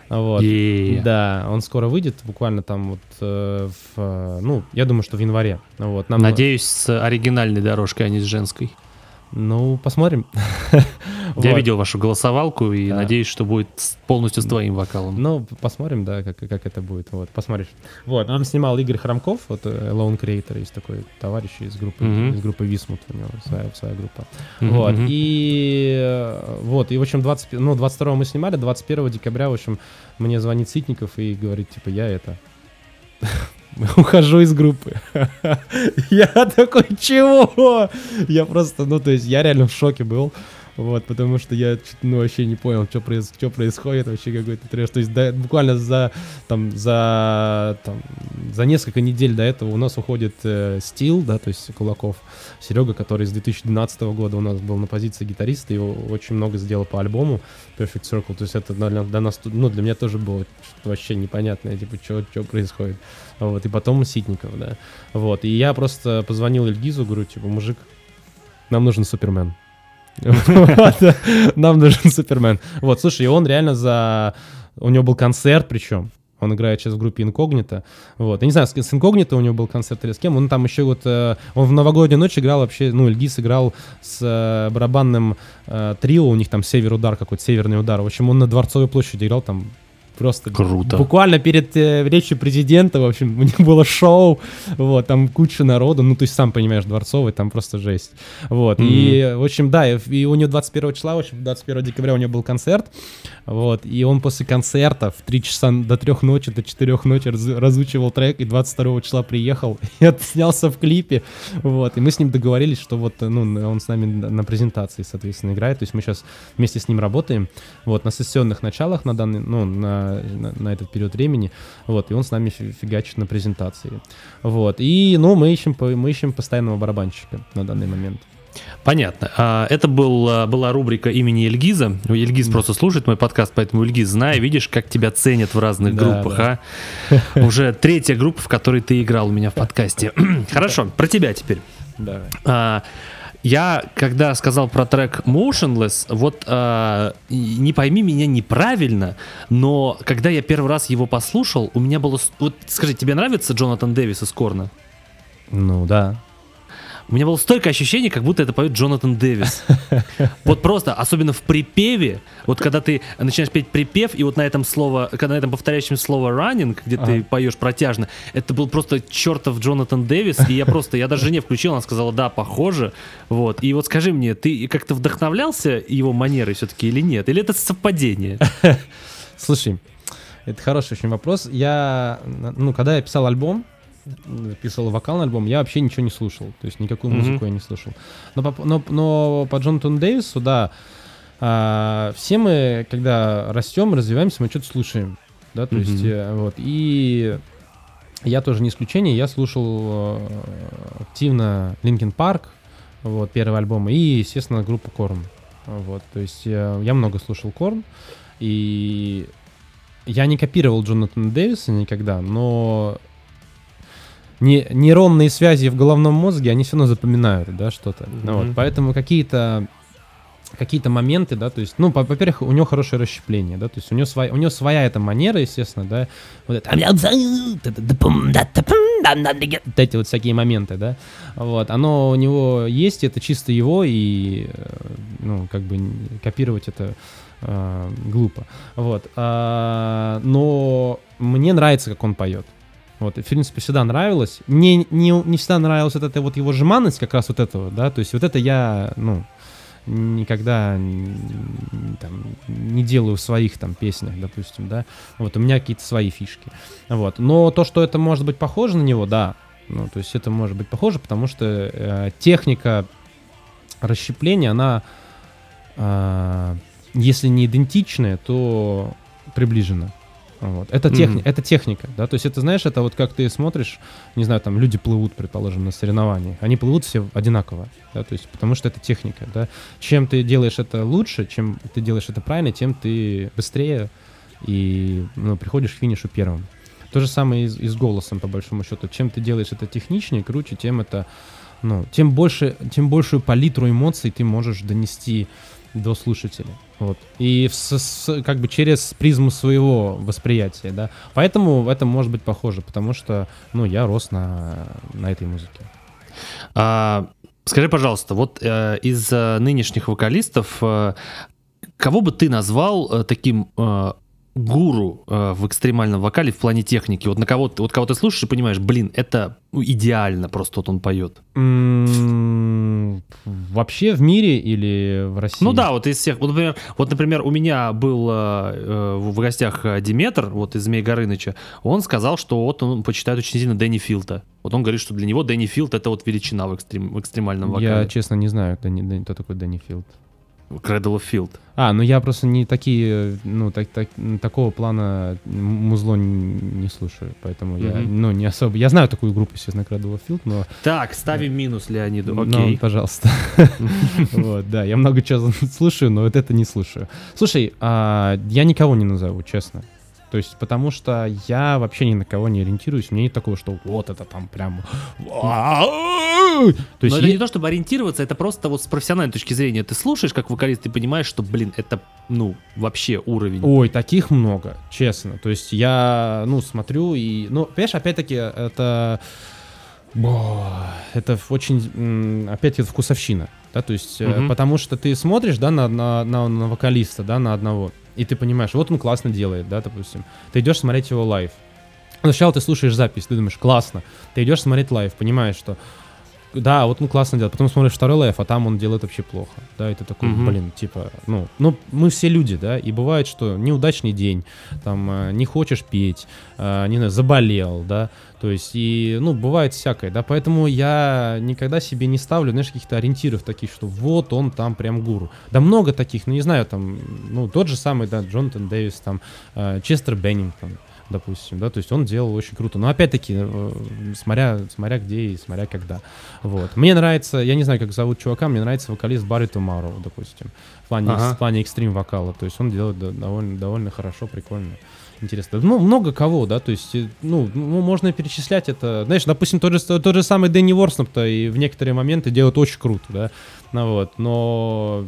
Вот. Yeah. Да, он скоро выйдет, буквально там вот, э, в, ну, я думаю, что в январе. Вот, нам... Надеюсь, с оригинальной дорожкой, а не с женской. Ну, посмотрим. Я вот. видел вашу голосовалку и да. надеюсь, что будет полностью с твоим вокалом. Ну, посмотрим, да, как, как это будет. Вот, посмотришь. Вот, нам снимал Игорь Хромков, вот э, Lone Creator, есть такой товарищ из группы, mm-hmm. из группы Висмут, у него своя, своя группа. Mm-hmm. Вот, и э, вот, и, в общем, 20, ну, 22 мы снимали, 21 декабря, в общем, мне звонит Ситников и говорит, типа, я это ухожу из группы. я такой, чего? Я просто, ну, то есть, я реально в шоке был. Вот, потому что я ну, вообще не понял, что, проис что происходит, вообще какой-то трэш. То есть да, буквально за, там, за, там, за несколько недель до этого у нас уходит э, Стил, да, то есть Кулаков, Серега, который с 2012 года у нас был на позиции гитариста и очень много сделал по альбому Perfect Circle. То есть это для, для нас, ну, для меня тоже было вообще непонятное, типа, что происходит. Вот, и потом Ситников, да. Вот, и я просто позвонил Эльгизу, говорю, типа, мужик, нам нужен Супермен. Нам нужен Супермен. Вот, слушай, и он реально за... У него был концерт причем. Он играет сейчас в группе Инкогнито. Вот. Я не знаю, с, с Инкогнито у него был концерт или с кем. Он там еще вот... Э, он в новогоднюю ночь играл вообще... Ну, Эльгиз играл с э, барабанным э, трио. У них там север удар какой-то, северный удар. В общем, он на Дворцовой площади играл там просто Круто. буквально перед э, речью президента, в общем, у них было шоу, вот, там куча народу, ну, то есть, сам понимаешь, дворцовый, там просто жесть, вот, mm-hmm. и, в общем, да, и, и у него 21 числа, в общем, 21 декабря у него был концерт, вот, и он после концерта в 3 часа до 3 ночи, до 4 ночи раз, разучивал трек, и 22 числа приехал, и отснялся в клипе, вот, и мы с ним договорились, что вот, ну, он с нами на презентации, соответственно, играет, то есть мы сейчас вместе с ним работаем, вот, на сессионных началах на данный, ну, на на, на, этот период времени, вот, и он с нами фигачит на презентации, вот, и, ну, мы ищем, мы ищем постоянного барабанщика на данный момент. Понятно. А, это был, а, была рубрика имени Эльгиза. Эльгиз да. просто слушает мой подкаст, поэтому Эльгиз, знай, видишь, как тебя ценят в разных да, группах, да. а? Уже третья группа, в которой ты играл у меня в подкасте. Хорошо, про тебя теперь. Давай. Я, когда сказал про трек Motionless, вот э, не пойми меня неправильно, но когда я первый раз его послушал, у меня было... Вот скажи, тебе нравится Джонатан Дэвис из Корна? Ну да. У меня было столько ощущений, как будто это поет Джонатан Дэвис. Вот просто, особенно в припеве, вот когда ты начинаешь петь припев, и вот на этом слово, когда на этом повторяющем слово running, где ага. ты поешь протяжно, это был просто чертов Джонатан Дэвис, и я просто, я даже жене включил, она сказала, да, похоже, вот. И вот скажи мне, ты как-то вдохновлялся его манерой все-таки или нет? Или это совпадение? Слушай, это хороший очень вопрос. Я, ну, когда я писал альбом, записывал вокал на альбом, я вообще ничего не слушал. То есть никакую музыку mm-hmm. я не слушал. Но по, но, но по Джонатану Дэвису, да, а, все мы, когда растем, развиваемся, мы что-то слушаем. Да, то mm-hmm. есть, э, вот. И я тоже не исключение. Я слушал э, активно Linkin Park, вот, первый альбом, и, естественно, группу Korn. Вот, то есть я, э, я много слушал Korn, и я не копировал Джонатана Дэвиса никогда, но не, нейронные связи в головном мозге, они все равно запоминают, да, что-то. Mm-hmm. Вот, поэтому какие-то какие-то моменты, да, то есть, ну, во-первых, у него хорошее расщепление, да, то есть у него своя, у него своя эта манера, естественно, да, вот это, вот эти вот всякие моменты, да, вот, оно у него есть, это чисто его, и, ну, как бы копировать это э, глупо, вот, а, но мне нравится, как он поет, вот, и, в принципе, всегда нравилось. Не, не, не всегда нравилась вот эта вот его жеманность, как раз вот этого, да, то есть вот это я, ну, никогда там, не делаю в своих там песнях, допустим, да. Вот, у меня какие-то свои фишки. Вот. Но то, что это может быть похоже на него, да. Ну, то есть это может быть похоже, потому что э, техника расщепления, она, э, если не идентичная, то приближена. Вот. Это, техни- mm-hmm. это техника, да, то есть это, знаешь, это вот как ты смотришь, не знаю, там люди плывут, предположим, на соревновании, они плывут все одинаково, да, то есть потому что это техника, да. Чем ты делаешь это лучше, чем ты делаешь это правильно, тем ты быстрее и ну, приходишь к финишу первым. То же самое и, и с голосом, по большому счету. Чем ты делаешь это техничнее, круче, тем это, ну, тем больше, тем большую палитру эмоций ты можешь донести до слушателя. Вот. И с, с, как бы через призму своего восприятия, да. Поэтому это может быть похоже, потому что, ну, я рос на, на этой музыке. А, скажи, пожалуйста, вот э, из э, нынешних вокалистов, э, кого бы ты назвал э, таким э, гуру э, в экстремальном вокале в плане техники? Вот на кого ты, вот кого ты слушаешь и понимаешь, блин, это ну, идеально просто вот он поет. Вообще в мире или в России? Ну да, вот из всех. Вот, например, вот, например у меня был э, э в гостях Диметр, вот из Змей Горыныча, он сказал, что вот он почитает очень сильно Дэнни Филта. Вот он говорит, что для него Дэнни Филд это вот величина в, экстрем, в экстремальном вокале. Я, честно, не знаю, кто, кто такой Дэнни Филд. Cradle of Field. А, ну я просто не такие, ну, так, так, такого плана музло не, не слушаю, поэтому mm-hmm. я, ну, не особо... Я знаю такую группу, естественно, Cradle of Field, но... Так, ставим минус Леониду, окей. Ну, пожалуйста. Вот, да, я много чего слушаю, но вот это не слушаю. Слушай, а, я никого не назову, честно. То есть, потому что я вообще ни на кого не ориентируюсь. У меня нет такого, что вот это там прям... То есть Но это не то, чтобы ориентироваться, это просто вот с профессиональной точки зрения. Ты слушаешь как вокалист, ты понимаешь, что, блин, это, ну, вообще уровень. Ой, таких много, честно. То есть я, ну, смотрю и... Ну, понимаешь, опять-таки, это... Это очень, опять это вкусовщина, да, то есть, угу. потому что ты смотришь, да, на, на, на, на вокалиста, да, на одного, и ты понимаешь, вот он классно делает, да, допустим. Ты идешь смотреть его live. Сначала ты слушаешь запись, ты думаешь, классно. Ты идешь смотреть live, понимаешь, что да, вот он классно делает. Потом смотришь второй live, а там он делает вообще плохо. Да, ты такой, mm-hmm. блин, типа, ну, ну, мы все люди, да, и бывает, что неудачный день, там, э, не хочешь петь, э, не знаю, заболел, да, то есть, и, ну, бывает всякое, да, поэтому я никогда себе не ставлю, знаешь, каких-то ориентиров таких, что вот он там прям гуру. Да много таких, ну, не знаю, там, ну, тот же самый, да, Джонатан Дэвис, там, э, Честер Беннингтон, допустим, да, то есть он делал очень круто. Но опять-таки, э, смотря, смотря где и смотря когда. Вот. Мне нравится, я не знаю, как зовут чувака, мне нравится вокалист Барри Тумаро, допустим, в плане, ага. в плане экстрим вокала. То есть он делает довольно, довольно хорошо, прикольно интересно. Ну, много кого, да, то есть, э, ну, ну, можно перечислять это. Знаешь, допустим, тот же, тот же самый Дэнни Ворсноп-то и в некоторые моменты делает очень круто, да, ну вот, но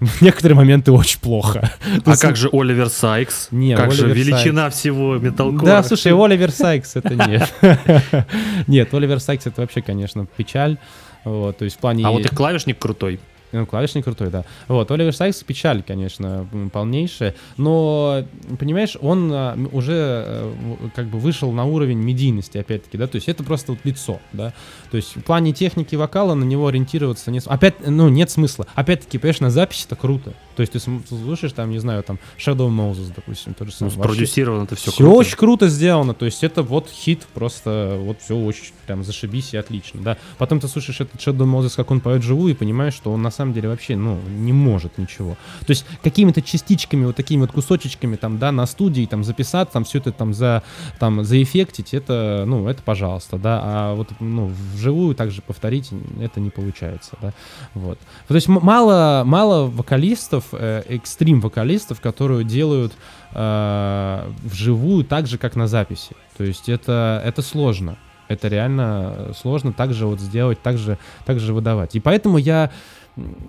в некоторые моменты очень плохо. А как же Оливер Сайкс? Не, как же величина всего металкора? Да, слушай, Оливер Сайкс это нет. Нет, Оливер Сайкс это вообще, конечно, печаль. Вот, то есть в плане... А вот и клавишник крутой. Ну, клавишник крутой, да. Вот, Оливер Сайкс печаль, конечно, полнейшая, но, понимаешь, он а, уже э, как бы вышел на уровень медийности, опять-таки, да, то есть это просто вот лицо, да, то есть в плане техники вокала на него ориентироваться нет, опять, ну, нет смысла. Опять-таки, понимаешь, на записи это круто, то есть ты слушаешь там, не знаю, там Shadow Moses, допустим, тот же самый. Ну, спродюсировано это все Все круто. очень круто сделано, то есть это вот хит, просто вот все очень прям зашибись и отлично, да. Потом ты слушаешь этот Shadow Moses, как он поет живую, и понимаешь, что он на самом деле вообще, ну, не может ничего. То есть какими-то частичками, вот такими вот кусочечками там, да, на студии там записать, там все это там за, там заэффектить, это, ну, это пожалуйста, да, а вот, ну, вживую также повторить это не получается, да, вот. То есть мало, мало вокалистов, э, экстрим-вокалистов, которые делают э, вживую так же, как на записи. То есть это, это сложно. Это реально сложно так же вот сделать, так же, так же выдавать. И поэтому я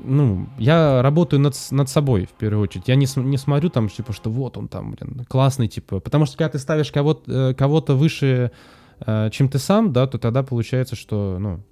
ну, я работаю над, над собой, в первую очередь. Я не, не смотрю там, типа, что вот он там, блин, классный, типа. Потому что когда ты ставишь кого-то, э, кого-то выше, э, чем ты сам, да, то тогда получается, что, ну,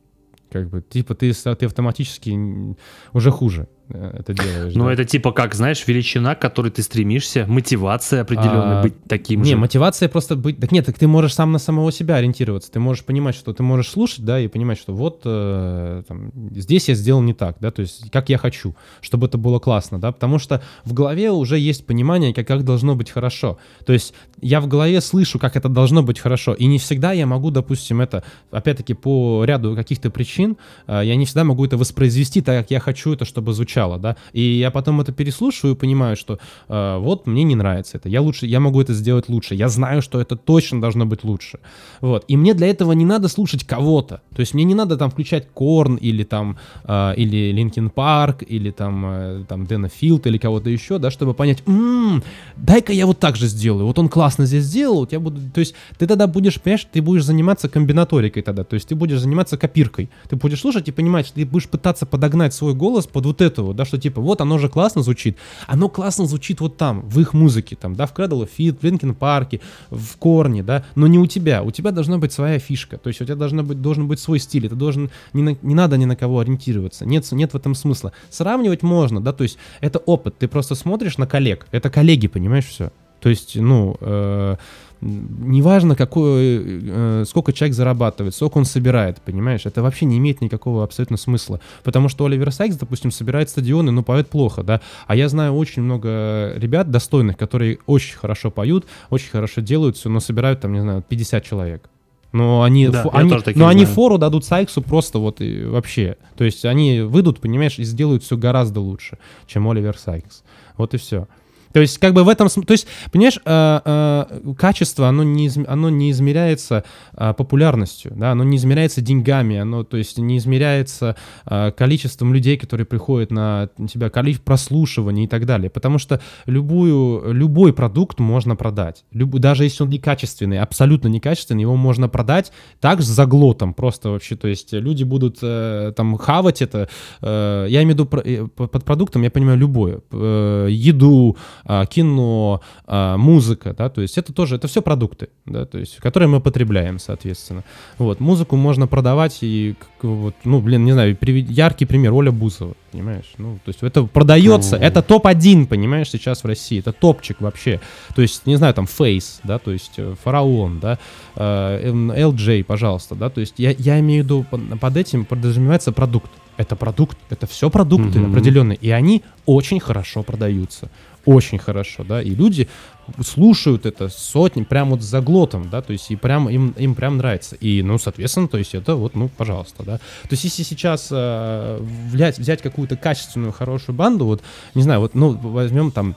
как бы, типа, ты, ты автоматически уже хуже. Э, это делаешь. Ну, да? это типа как, знаешь, величина, к которой ты стремишься, мотивация определенная, а, быть таким не, же. Не, мотивация просто быть... Так нет, так ты можешь сам на самого себя ориентироваться, ты можешь понимать, что ты можешь слушать, да, и понимать, что вот э, там, здесь я сделал не так, да, то есть как я хочу, чтобы это было классно, да, потому что в голове уже есть понимание, как, как должно быть хорошо. То есть я в голове слышу, как это должно быть хорошо, и не всегда я могу, допустим, это, опять-таки, по ряду каких-то причин, э, я не всегда могу это воспроизвести так, как я хочу это, чтобы звучало звучало, да, и я потом это переслушиваю и понимаю, что э, вот мне не нравится это, я лучше, я могу это сделать лучше, я знаю, что это точно должно быть лучше, вот, и мне для этого не надо слушать кого-то, то есть мне не надо там включать Корн или там, э, или Linkin Park, или там, э, там Dani Filth или кого-то еще, да, чтобы понять, м-м, дай-ка я вот так же сделаю, вот он классно здесь сделал, у тебя будут, то есть ты тогда будешь, понимаешь, ты будешь заниматься комбинаторикой тогда, то есть ты будешь заниматься копиркой, ты будешь слушать и понимать, что ты будешь пытаться подогнать свой голос под вот этого вот, да, что типа вот оно же классно звучит, оно классно звучит вот там, в их музыке, там, да, в Cradle of Filth, в Линкин Парке, в Корне, да, но не у тебя, у тебя должна быть своя фишка, то есть у тебя должна быть, должен быть свой стиль, это должен, не, на, не надо ни на кого ориентироваться, нет, нет в этом смысла. Сравнивать можно, да, то есть это опыт, ты просто смотришь на коллег, это коллеги, понимаешь, все. То есть, ну, э, неважно, какой, э, сколько человек зарабатывает, сколько он собирает, понимаешь, это вообще не имеет никакого абсолютно смысла, потому что Оливер Сайкс, допустим, собирает стадионы, но поет плохо, да, а я знаю очень много ребят достойных, которые очень хорошо поют, очень хорошо делают все, но собирают там, не знаю, 50 человек. Но они, да, фу, они, но они фору дадут Сайксу просто вот и вообще. То есть они выйдут, понимаешь, и сделают все гораздо лучше, чем Оливер Сайкс. Вот и все. То есть, как бы в этом, то есть, понимаешь, э, э, качество, оно не, оно не измеряется э, популярностью, да, оно не измеряется деньгами, оно, то есть, не измеряется количеством людей, которые приходят на тебя, количество прослушиваний и так далее, потому что любую, любой продукт можно продать, Люб- даже если он некачественный, абсолютно некачественный, его можно продать так за глотом просто вообще, то есть, люди будут э, там хавать это, э, я имею в виду э, под продуктом, я понимаю любое, еду, а, кино, а, музыка, да, то есть это тоже, это все продукты, да, то есть, которые мы потребляем, соответственно. Вот, музыку можно продавать и, вот, ну, блин, не знаю, яркий пример, Оля Бузова, понимаешь, ну, то есть это продается, Ну. это топ-1, понимаешь, сейчас в России, это топчик вообще, то есть, не знаю, там, Фейс, да, то есть, э, Фараон, да, э, LJ, пожалуйста, да, то есть я, я имею в виду, под, этим подразумевается продукт, это продукт, это все продукты Мгм. определенные, и они очень хорошо продаются, очень хорошо, да, и люди слушают это сотни, прям вот за глотом, да, то есть и прям им, им прям нравится, и, ну, соответственно, то есть это вот, ну, пожалуйста, да, то есть если сейчас э, взять, взять какую-то качественную, хорошую банду, вот, не знаю, вот, ну, возьмем там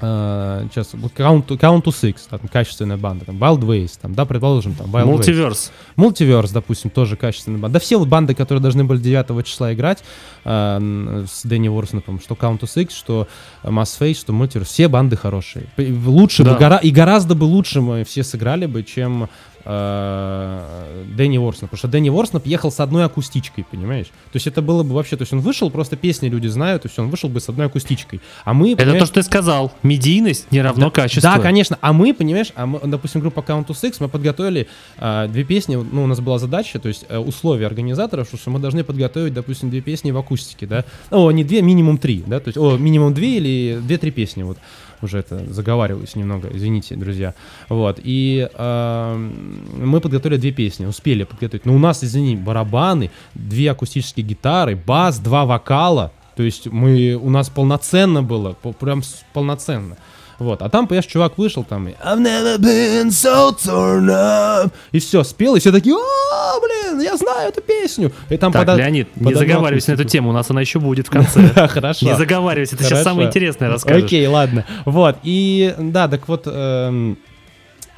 э, сейчас вот Count, to- Count to Six, там, качественная банда, там, Wild Ways, там, да, предположим, там, Wild Ways. Мультиверс. Мультиверс, допустим, тоже качественная банда. Да все вот банды, которые должны были 9 числа играть э, с Дэнни Уорснопом, что Count to Six, что Mass Face, что Мультиверс, все банды хорошие. Лучше Да. бы, гора- и гораздо бы лучше мы все сыграли бы, чем Дэнни Уорсноп. Потому что Дэнни Уорсноп ехал с одной акустичкой, понимаешь? То есть это было бы вообще, то есть он вышел, просто песни люди знают, и все, он вышел бы с одной акустичкой. А мы, Это понимаешь, то, что ты сказал. Медийность не равно да, качеству. Да, конечно. А мы, понимаешь, а мы, допустим, группа Count to Six, мы подготовили а, две песни. Ну, у нас была задача, то есть э, условия организаторов, что, что мы должны подготовить, допустим, две песни в акустике, да. О, не две, минимум три, да. То есть, о, минимум две или две-три песни, вот. Уже это заговариваюсь немного, извините, друзья. Вот. И а, мы подготовили две песни, успели подготовить. Но у нас, извини, барабаны, две акустические гитары, бас, два вокала. То есть мы, у нас полноценно было, прям полноценно. Вот, а там, понимаешь, чувак вышел там и I've never been so torn up. И все, спел, и все такие, о, блин, я знаю эту песню. И там Так, подо- Леонид, не под одну заговаривайся на эту тему, у нас она еще будет в конце. Хорошо. Не заговаривайся, это сейчас самое интересное расскажешь. Окей, ладно. Вот, и да, так вот, эм,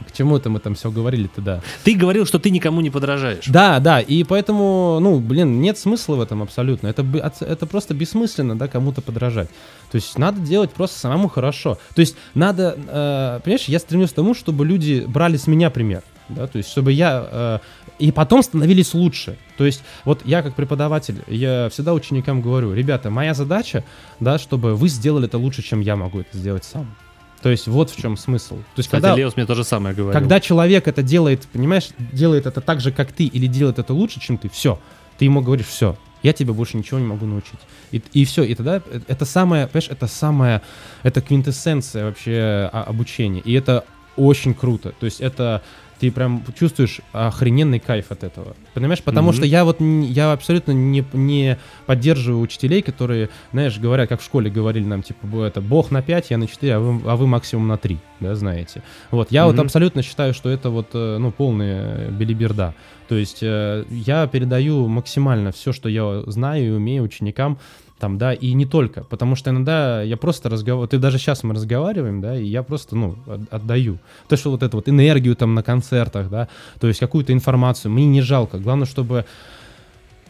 к чему это мы там все говорили-то, да. Ты говорил, что ты никому не подражаешь. Да, да, и поэтому, ну, блин, нет смысла в этом абсолютно. Это, это просто бессмысленно, да, кому-то подражать. То есть надо делать просто самому хорошо. То есть надо, э, понимаешь, я стремлюсь к тому, чтобы люди брали с меня пример. Да, то есть, чтобы я э, и потом становились лучше. То есть, вот я как преподаватель, я всегда ученикам говорю, ребята, моя задача, да, чтобы вы сделали это лучше, чем я могу это сделать сам. То есть, вот в чем смысл. То есть, Кстати, когда, Леос мне то же самое говорил. когда человек это делает, понимаешь, делает это так же, как ты, или делает это лучше, чем ты, все, ты ему говоришь, все, я тебе больше ничего не могу научить. И, и все, и тогда э- это самое, понимаешь, это самое, это квинтэссенция вообще а, обучения. И это очень круто. То есть это ты прям чувствуешь охрененный кайф от этого. Понимаешь? Потому Мгм. что я вот я абсолютно не, не поддерживаю учителей, которые, знаешь, говорят, как в школе говорили нам, типа, «Бо- это бог на 5, я на 4, а вы, а вы максимум на 3, да, знаете. Вот, я вот Мгм. абсолютно считаю, что это вот, э, ну, полная белиберда. То есть э, я передаю максимально все, что я знаю и умею ученикам, там, да, и не только, потому что иногда я просто разговариваю, ты даже сейчас мы разговариваем, да, и я просто, ну, от- отдаю. То, что вот эту вот энергию там на концертах, да, то есть какую-то информацию, мне не жалко, главное, чтобы,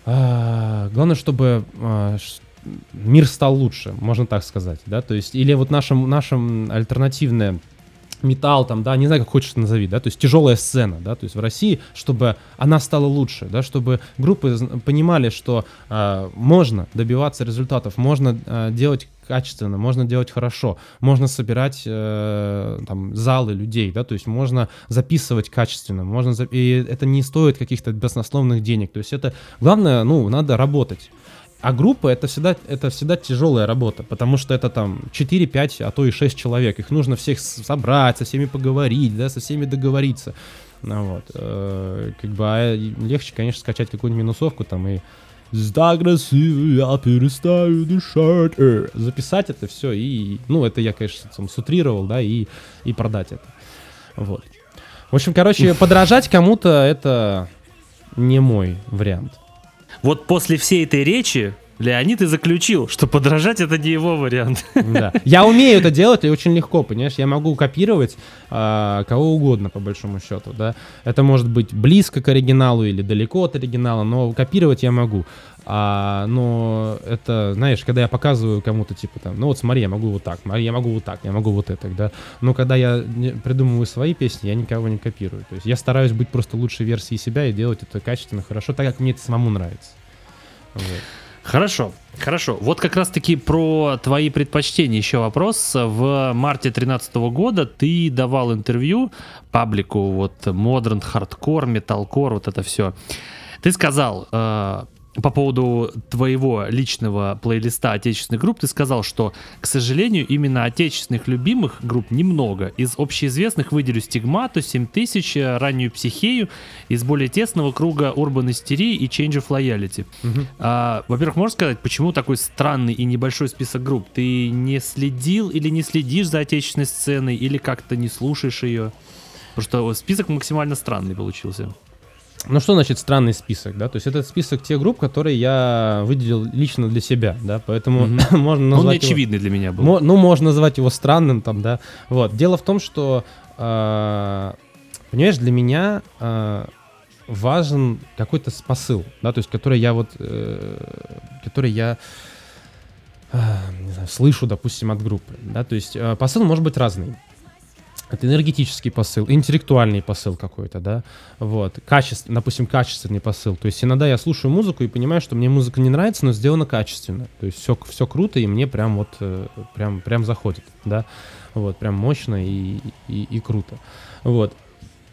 а, главное, чтобы а, мир стал лучше, можно так сказать, да, то есть, или вот нашим, нашим альтернативное металл, там, да, не знаю, как хочешь назови, да, то есть тяжелая сцена, да, то есть в России, чтобы она стала лучше, да, чтобы группы понимали, что а, можно добиваться результатов, можно а, делать качественно, можно делать хорошо, можно собирать э, там залы людей, да, то есть можно записывать качественно, можно за- и это не стоит каких-то баснословных денег, то есть это главное, ну, надо работать. А группа это всегда, это всегда тяжелая работа, потому что это там 4, 5, а то и 6 человек. Их нужно всех собрать, со всеми поговорить, да, со всеми договориться. Ну вот. э, как бы а легче, конечно, скачать какую-нибудь минусовку там и так красиво, я перестаю дышать. э». Записать это все и, ну, это я, конечно, там сутрировал, да, и, и продать это. Вот. В общем, короче, подражать кому-то это не мой вариант. Вот после всей этой речи Леонид и заключил, что подражать это не его вариант. Да. Я умею это делать, и очень легко, понимаешь? Я могу копировать а, кого угодно, по большому счету, да. Это может быть близко к оригиналу или далеко от оригинала, но копировать я могу. А, но это, знаешь, когда я показываю кому-то, типа там, ну вот смотри, я могу вот так, я могу вот так, я могу вот это, да. Но когда я придумываю свои песни, я никого не копирую. То есть я стараюсь быть просто лучшей версией себя и делать это качественно, хорошо, так как мне это самому нравится. Вот. Хорошо, хорошо. Вот как раз-таки про твои предпочтения еще вопрос. В марте 2013 года ты давал интервью паблику вот Modern Hardcore, Metalcore, вот это все. Ты сказал, э, по поводу твоего личного плейлиста отечественных групп, ты сказал, что, к сожалению, именно отечественных любимых групп немного. Из общеизвестных выделю Стигмату, 7000, раннюю Психею, из более тесного круга Urban Hysteria и Change of Loyalty. Угу. А, во-первых, можешь сказать, почему такой странный и небольшой список групп? Ты не следил или не следишь за отечественной сценой, или как-то не слушаешь ее? Потому что список максимально странный получился. Ну что значит странный список, да? То есть это список тех групп, которые я выделил лично для себя, да, поэтому mm-hmm. можно назвать. Он очевидный для меня был. Мо- ну можно назвать его странным, там, да. Вот. Дело в том, что э- понимаешь, для меня э- важен какой-то посыл, да, то есть который я вот, э- который я э- не знаю, слышу, допустим, от группы, да, то есть э- посыл может быть разный. Это энергетический посыл, интеллектуальный посыл какой-то, да, вот, качество, допустим, качественный посыл. То есть иногда я слушаю музыку и понимаю, что мне музыка не нравится, но сделана качественно. То есть все, все круто, и мне прям вот, э, прям, прям заходит, да, вот, прям мощно и, и, и круто. Вот.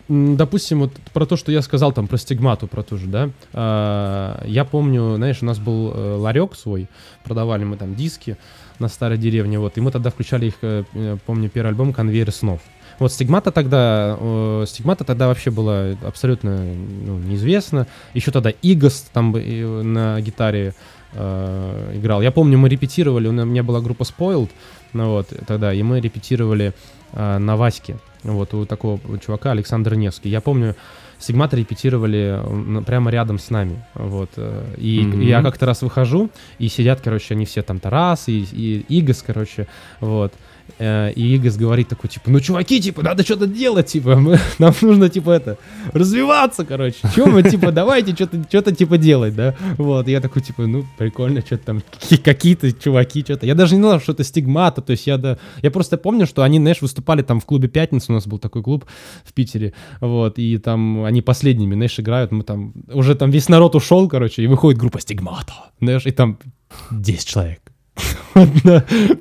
Допустим, вот про то, что я сказал там про стигмату, про ту же, да, а, я помню, знаешь, у нас был э, ларек свой, продавали мы там диски на старой деревне, вот, и мы тогда включали их, э, помню, первый альбом «Конвейер снов». Вот стигмата тогда, э, стигмата тогда вообще была абсолютно ну, неизвестна. Еще тогда Игос там на гитаре э, играл. Я помню, мы репетировали, у меня была группа Spoiled, ну вот, тогда, и мы репетировали э, на Ваське, вот, у такого чувака Александр Невский. Я помню, Сигмата репетировали прямо рядом с нами, вот, э, и mm-hmm. я как-то раз выхожу, и сидят, короче, они все там Тарас и, и Игос, короче, вот, Э, и Игас говорит такой, типа, ну, чуваки, типа, надо что-то делать, типа, мы, нам нужно, типа, это, развиваться, короче. Чем мы, типа, давайте что-то, что-то, типа, делать, да? Вот, я такой, типа, ну, прикольно, что-то там, какие-то чуваки, что-то. Я даже не знал, что это стигмата, то есть я, да, я просто помню, что они, знаешь, выступали там в клубе «Пятница», у нас был такой клуб в Питере, вот, и там они последними, знаешь, играют, мы там, уже там весь народ ушел, короче, и выходит группа «Стигмата», знаешь, и там 10 человек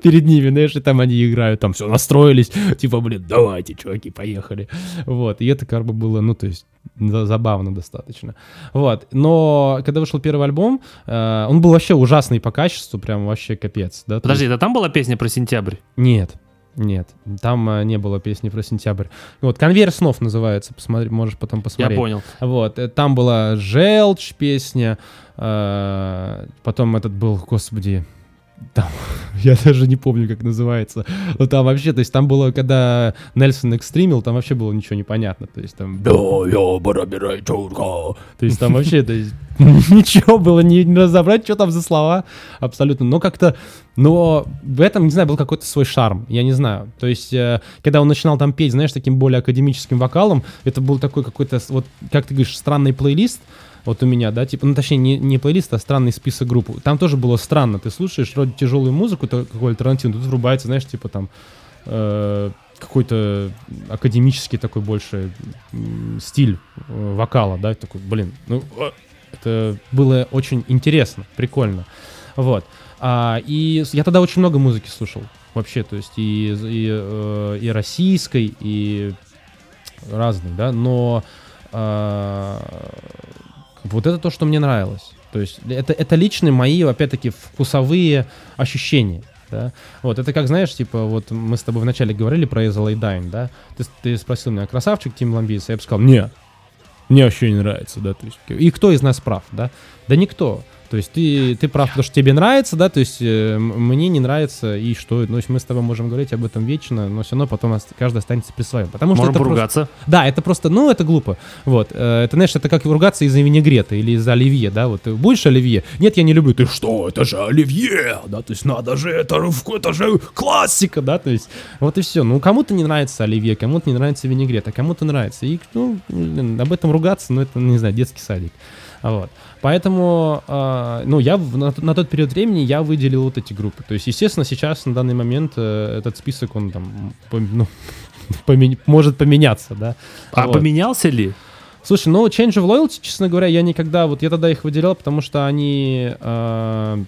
перед ними, знаешь, и там они играют, там все настроились, типа, блин, давайте, чуваки, поехали. Вот, и это как бы было, ну, то есть, забавно достаточно. Вот, но когда вышел первый альбом, э, он был вообще ужасный по качеству, прям вообще капец, да. Подожди, есть... это там была песня про сентябрь? Нет, нет, там э, не было песни про сентябрь. Вот, «Конвейер снов» называется, посмотри, можешь потом посмотреть. Я понял. Вот, э, там была «Желчь» песня, э, потом этот был, господи, там, я даже не помню, как называется. Но там вообще, то есть там было, когда Нельсон экстримил, там вообще было ничего непонятно. То есть там... То есть там вообще, то есть ничего было не, не разобрать, что там за слова абсолютно. Но как-то, но в этом, не знаю, был какой-то свой шарм, я не знаю. То есть, э, когда он начинал там петь, знаешь, таким более академическим вокалом, это был такой какой-то, вот, как ты говоришь, странный плейлист, вот у меня, да, типа, ну точнее не, не плейлист, а странный список групп. Там тоже было странно, ты слушаешь вроде тяжелую музыку, какой альтернативную, тут врубается, знаешь, типа там э, какой-то академический такой больше стиль э, вокала, да, такой, блин, ну это было очень интересно, прикольно, вот. А, и я тогда очень много музыки слушал вообще, то есть и, и, э, и российской, и разной, да, но э, вот это то, что мне нравилось. То есть это, это личные мои, опять-таки, вкусовые ощущения. Да? Вот, это как, знаешь, типа, вот мы с тобой вначале говорили про As I Lay Dying, да? Ты, ты спросил меня, красавчик Тим Ламбезис? Я бы сказал, нет, мне вообще не нравится, да? То есть, и кто из нас прав, да? Да никто. То есть ты, ты прав, потому что тебе нравится, да, то есть э, мне не нравится, и что, ну, мы с тобой можем говорить об этом вечно, но все равно потом каждый останется при своем. Потому что Можем это поругаться. Просто, да, это просто, ну, это глупо. Вот, э, это, знаешь, это как ругаться из-за винегрета или из-за оливье, да, вот, ты будешь оливье? Нет, я не люблю. Ты что, это же оливье, да, то есть надо же, это, это же классика, да, то есть вот и все. Ну, кому-то не нравится оливье, кому-то не нравится винегрет, а кому-то нравится. И, ну, об этом ругаться, ну, это, не знаю, детский садик. Вот. Поэтому, э, ну, я на, на тот период времени я выделил вот эти группы. То есть, естественно, сейчас на данный момент э, этот список, он там, по, ну, помен, может поменяться, да. А вот. поменялся ли? Слушай, ну, Change of Loyalty, честно говоря, я никогда, вот я тогда их выделял, потому что они э,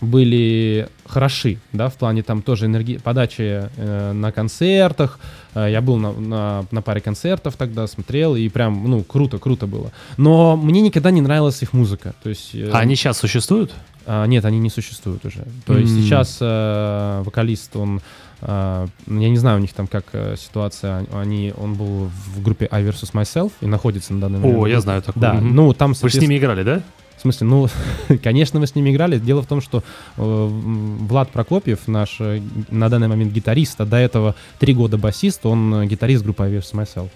были хороши, да, в плане там тоже энергии, подачи э, на концертах. Э, я был на, на, на паре концертов тогда, смотрел, и прям, ну, круто, круто было. Но мне никогда не нравилась их музыка. То есть, э, а они сейчас существуют? Э, нет, они не существуют уже. То mm. есть сейчас э, вокалист, он Uh, я не знаю у них там как uh, ситуация. Они, он был в группе I vs Myself и находится на данный момент. О, я знаю такую. Да, mm-hmm. ну там. Вы с ними играли, да? В смысле, ну, конечно, мы с ними играли. Дело в том, что э, Влад Прокопьев, наш э, на данный момент гитарист, а до этого три года басист, он э, гитарист группы Vs Myself.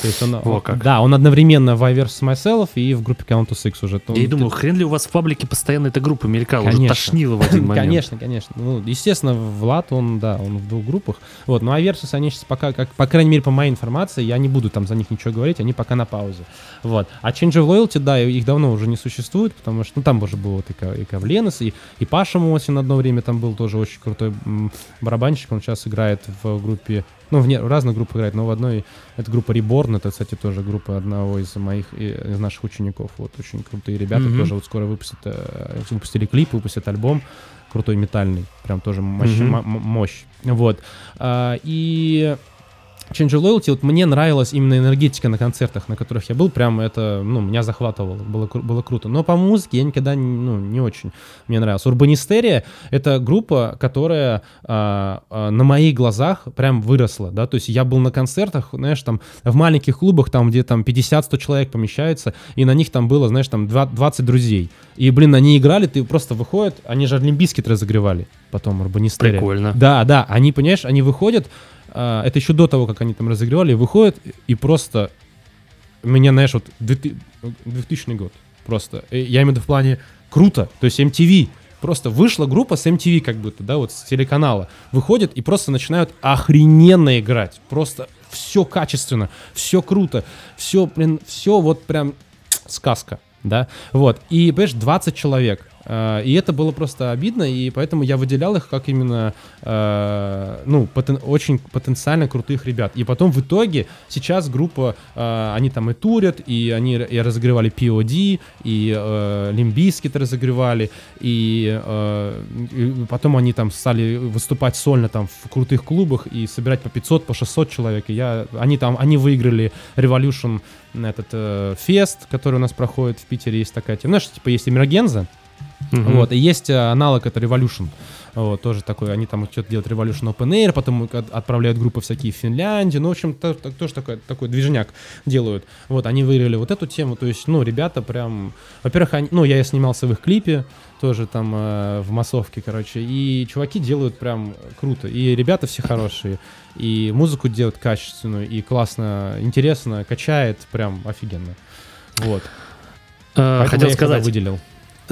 То есть он, О, как. да, он одновременно в I Versus Myself и в группе Countess X уже. Я и думаю, хрен ли у вас в паблике постоянно эта группа мелькала, конечно. уже тошнило в один момент. Конечно, конечно. Ну, естественно, Влад, он, да, он в двух группах. Вот, но Versus, они сейчас пока, как, по крайней мере, по моей информации, я не буду там за них ничего говорить, они пока на паузе. Вот. А Change of Loyalty, да, их давно уже не существует, потому что, ну, там уже был вот и, и Кавленес, и, и Паша Мосин одно время там был тоже очень крутой барабанщик, он сейчас играет в группе ну, в, не, в разных группах играет, но в одной это группа Reborn, это, кстати, тоже группа одного из моих, из наших учеников. Вот, очень крутые ребята, mm-hmm. тоже вот скоро выпустят, э, выпустили клип, выпустят альбом крутой метальный, прям тоже мощь, mm-hmm. мощь. Вот. А, и Change Loyalty, вот мне нравилась именно энергетика на концертах, на которых я был, прям это, ну, меня захватывало, было, было круто. Но по музыке я никогда, ну, не очень мне нравилось. Урбанистерия — это группа, которая а, а, на моих глазах прям выросла, да, то есть я был на концертах, знаешь, там, в маленьких клубах, там, где там 50-100 человек помещается, и на них там было, знаешь, там 20 друзей. И, блин, они играли, ты просто выходят, они же Олимпийский разогревали потом, Урбанистерия. Прикольно. Да, да, они, понимаешь, они выходят, это еще до того, как они там разыгрывали, выходит и просто меня, знаешь, вот 2000 год просто. Я имею в виду в плане круто, то есть MTV, просто вышла группа с MTV как будто, да, вот с телеканала, выходит и просто начинают охрененно играть, просто все качественно, все круто, все, блин, все вот прям сказка, да, вот, и, понимаешь, 20 человек, и это было просто обидно, и поэтому я выделял их как именно, э, ну, потен, очень потенциально крутых ребят. И потом в итоге сейчас группа, э, они там и турят, и они и разогревали POD, и э, Limp Bizkit разогревали, и, э, и потом они там стали выступать сольно там в крутых клубах и собирать по 500, по 600 человек. И я, они там, они выиграли Revolution этот э, фест, который у нас проходит в Питере, есть такая тема. Знаешь, типа есть Emergenza, Угу. Вот, и есть э, аналог, это Revolution. Вот, тоже такой, они там что-то делают Revolution Open Air, потом отправляют группы всякие в Финляндию, ну, в общем, то, то, тоже такой, такой движняк делают. Вот, они выиграли вот эту тему, то есть, ну, ребята прям, во-первых, они, ну, я снимался в их клипе, тоже там э, в массовке, короче, и чуваки делают прям круто, и ребята все хорошие, и музыку делают качественную, и классно, интересно, качает, прям офигенно. Вот. Э, хотел сказать, выделил.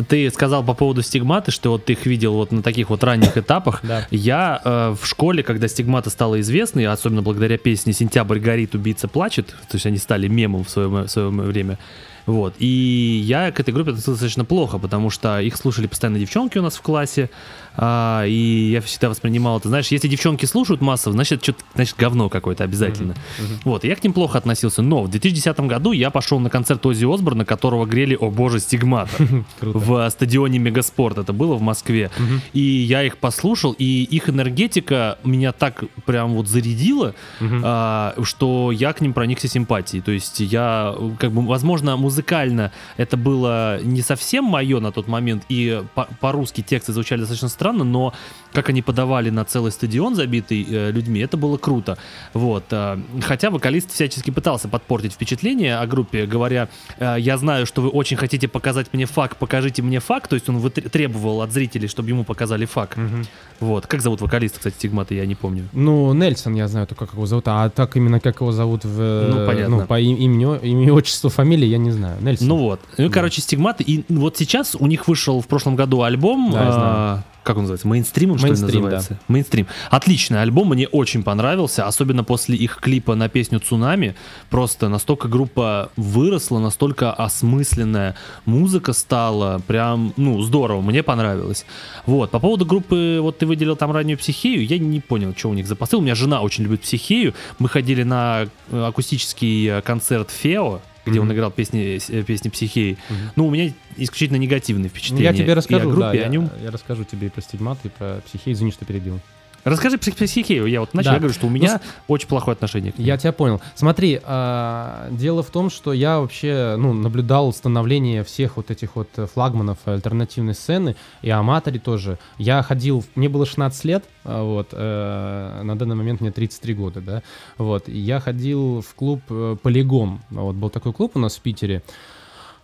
Ты сказал по поводу стигматы, что вот ты их видел вот на таких вот ранних этапах. Да. Я э, в школе, когда стигмата стала известной, особенно благодаря песне «Сентябрь горит, убийца плачет», то есть они стали мемом в свое, в свое время, вот. И я к этой группе относился достаточно плохо, потому что их слушали постоянно девчонки у нас в классе. А, и я всегда воспринимал это, знаешь, если девчонки слушают массово, значит, что-то, значит, говно какое-то обязательно. Mm-hmm. Mm-hmm. Вот, и я к ним плохо относился. Но в 2010 году я пошел на концерт Ози Осборна, которого грели, о боже, стигмата. в стадионе Мегаспорт. Это было в Москве. И я их послушал, и их энергетика меня так прям вот зарядила, а, что я к ним проникся симпатией. То есть я, как бы, возможно, музыка музыкально это было не совсем мое на тот момент, и по- по-русски тексты звучали достаточно странно, но как они подавали на целый стадион, забитый э, людьми, это было круто. Вот. э, хотя вокалист всячески пытался подпортить впечатление о группе, говоря, э, я знаю, что вы очень хотите показать мне факт, покажите мне факт, то есть он требовал от зрителей, чтобы ему показали факт. Мгм. Вот. Как зовут вокалиста, кстати, Стигмата, я не помню. Ну, Нельсон, я знаю только, как его зовут, а так именно как его зовут в... э, Ну, понятно. по им- имени, имени, отчеству, фамилии, я не знаю. Нельсон. Ну вот. Ну, Да. короче, стигматы. И вот сейчас у них вышел в прошлом году альбом. Да, я а, знаю. как он называется? Мейнстрим, он, что ли, Мейнстрим, называется? Мейнстрим. Отличный альбом, мне очень понравился, особенно после их клипа на песню «Цунами». Просто настолько группа выросла, настолько осмысленная музыка стала, прям, ну, здорово, мне понравилось. Вот, по поводу группы, вот ты выделил там раннюю психею, я не понял, что у них за посыл. У меня жена очень любит психею, мы ходили на э, акустический э, концерт Фео, где он Мгм. играл песни, э, песни психеи. Мгм. Ну, у меня исключительно негативные Ну, впечатления. я тебе расскажу, и о группе, да, и о нем. я, я расскажу тебе и про стигмат, и про психею, извини, что перебил. Расскажи про психею. Я вот начал, Да. я говорю, что у меня очень плохое отношение к ней. Я тебя понял. Смотри, а, дело в том, что я вообще ну, наблюдал становление всех вот этих вот э, флагманов альтернативной сцены и аматори тоже. Я ходил, мне было 16 лет, а, вот, э, на данный момент мне 33 года, да, вот, и я ходил в клуб э, Полигон, вот был такой клуб у нас в Питере,